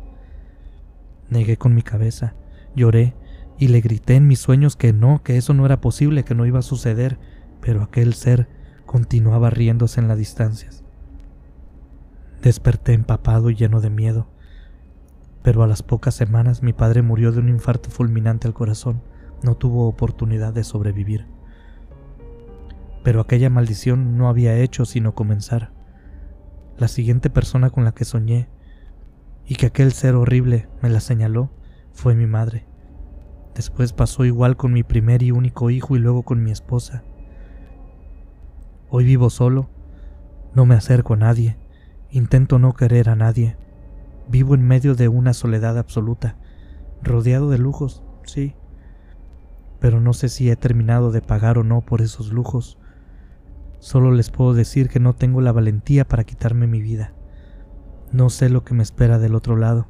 Negué con mi cabeza, lloré y le grité en mis sueños que no, que eso no era posible, que no iba a suceder, pero aquel ser continuaba riéndose en las distancias. Desperté empapado y lleno de miedo, pero a las pocas semanas mi padre murió de un infarto fulminante al corazón, no tuvo oportunidad de sobrevivir pero aquella maldición no había hecho sino comenzar. La siguiente persona con la que soñé y que aquel ser horrible me la señaló fue mi madre. Después pasó igual con mi primer y único hijo y luego con mi esposa. Hoy vivo solo, no me acerco a nadie, intento no querer a nadie. Vivo en medio de una soledad absoluta, rodeado de lujos, sí, pero no sé si he terminado de pagar o no por esos lujos Solo les puedo decir que no tengo la valentía para quitarme mi vida. No sé lo que me espera del otro lado.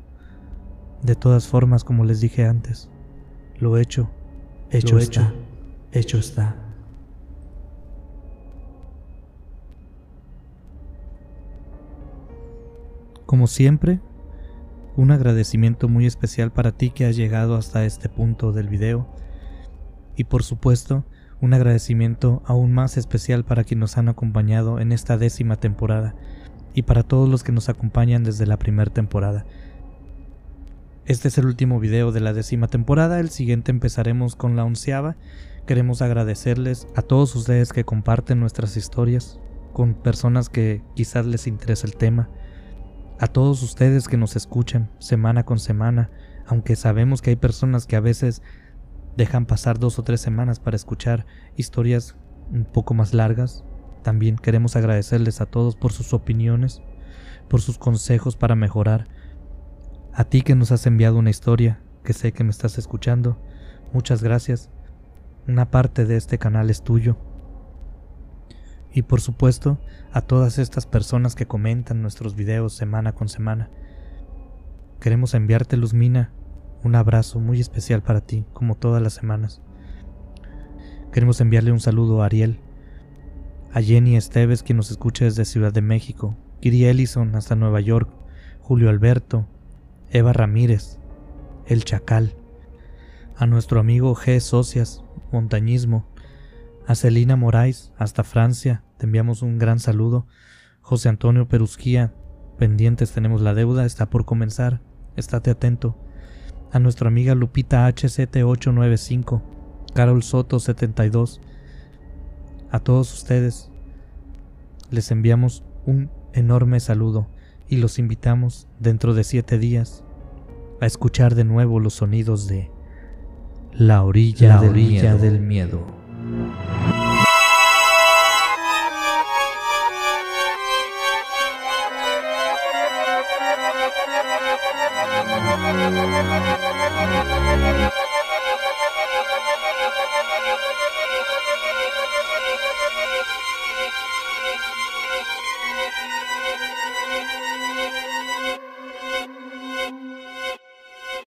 De todas formas, como les dije antes, lo hecho, hecho está, hecho está. Como siempre, un agradecimiento muy especial para ti que has llegado hasta este punto del video. Y por supuesto, un agradecimiento aún más especial para quienes nos han acompañado en esta décima temporada y para todos los que nos acompañan desde la primera temporada. Este es el último video de la décima temporada, el siguiente empezaremos con la onceava. Queremos agradecerles a todos ustedes que comparten nuestras historias con personas que quizás les interese el tema, a todos ustedes que nos escuchan semana con semana, aunque sabemos que hay personas que a veces dejan pasar dos o tres semanas para escuchar historias un poco más largas. También queremos agradecerles a todos por sus opiniones, por sus consejos para mejorar. A ti que nos has enviado una historia, que sé que me estás escuchando, muchas gracias. Una parte de este canal es tuyo. Y por supuesto, a todas estas personas que comentan nuestros videos semana con semana. Queremos enviarte, Luzmina, un abrazo muy especial para ti, como todas las semanas. Queremos enviarle un saludo a Ariel, a Jenny Esteves, quien nos escucha desde Ciudad de México, Kiri Ellison hasta Nueva York, Julio Alberto, Eva Ramírez, El Chacal, a nuestro amigo G. Socias, Montañismo, a Celina Moraes hasta Francia, te enviamos un gran saludo, José Antonio Perusquía, pendientes tenemos la deuda, está por comenzar, estate atento, a nuestra amiga Lupita HCT895, Carol Soto 72, a todos ustedes les enviamos un enorme saludo y los invitamos dentro de siete días a escuchar de nuevo los sonidos de La orilla, del, miedo. del miedo.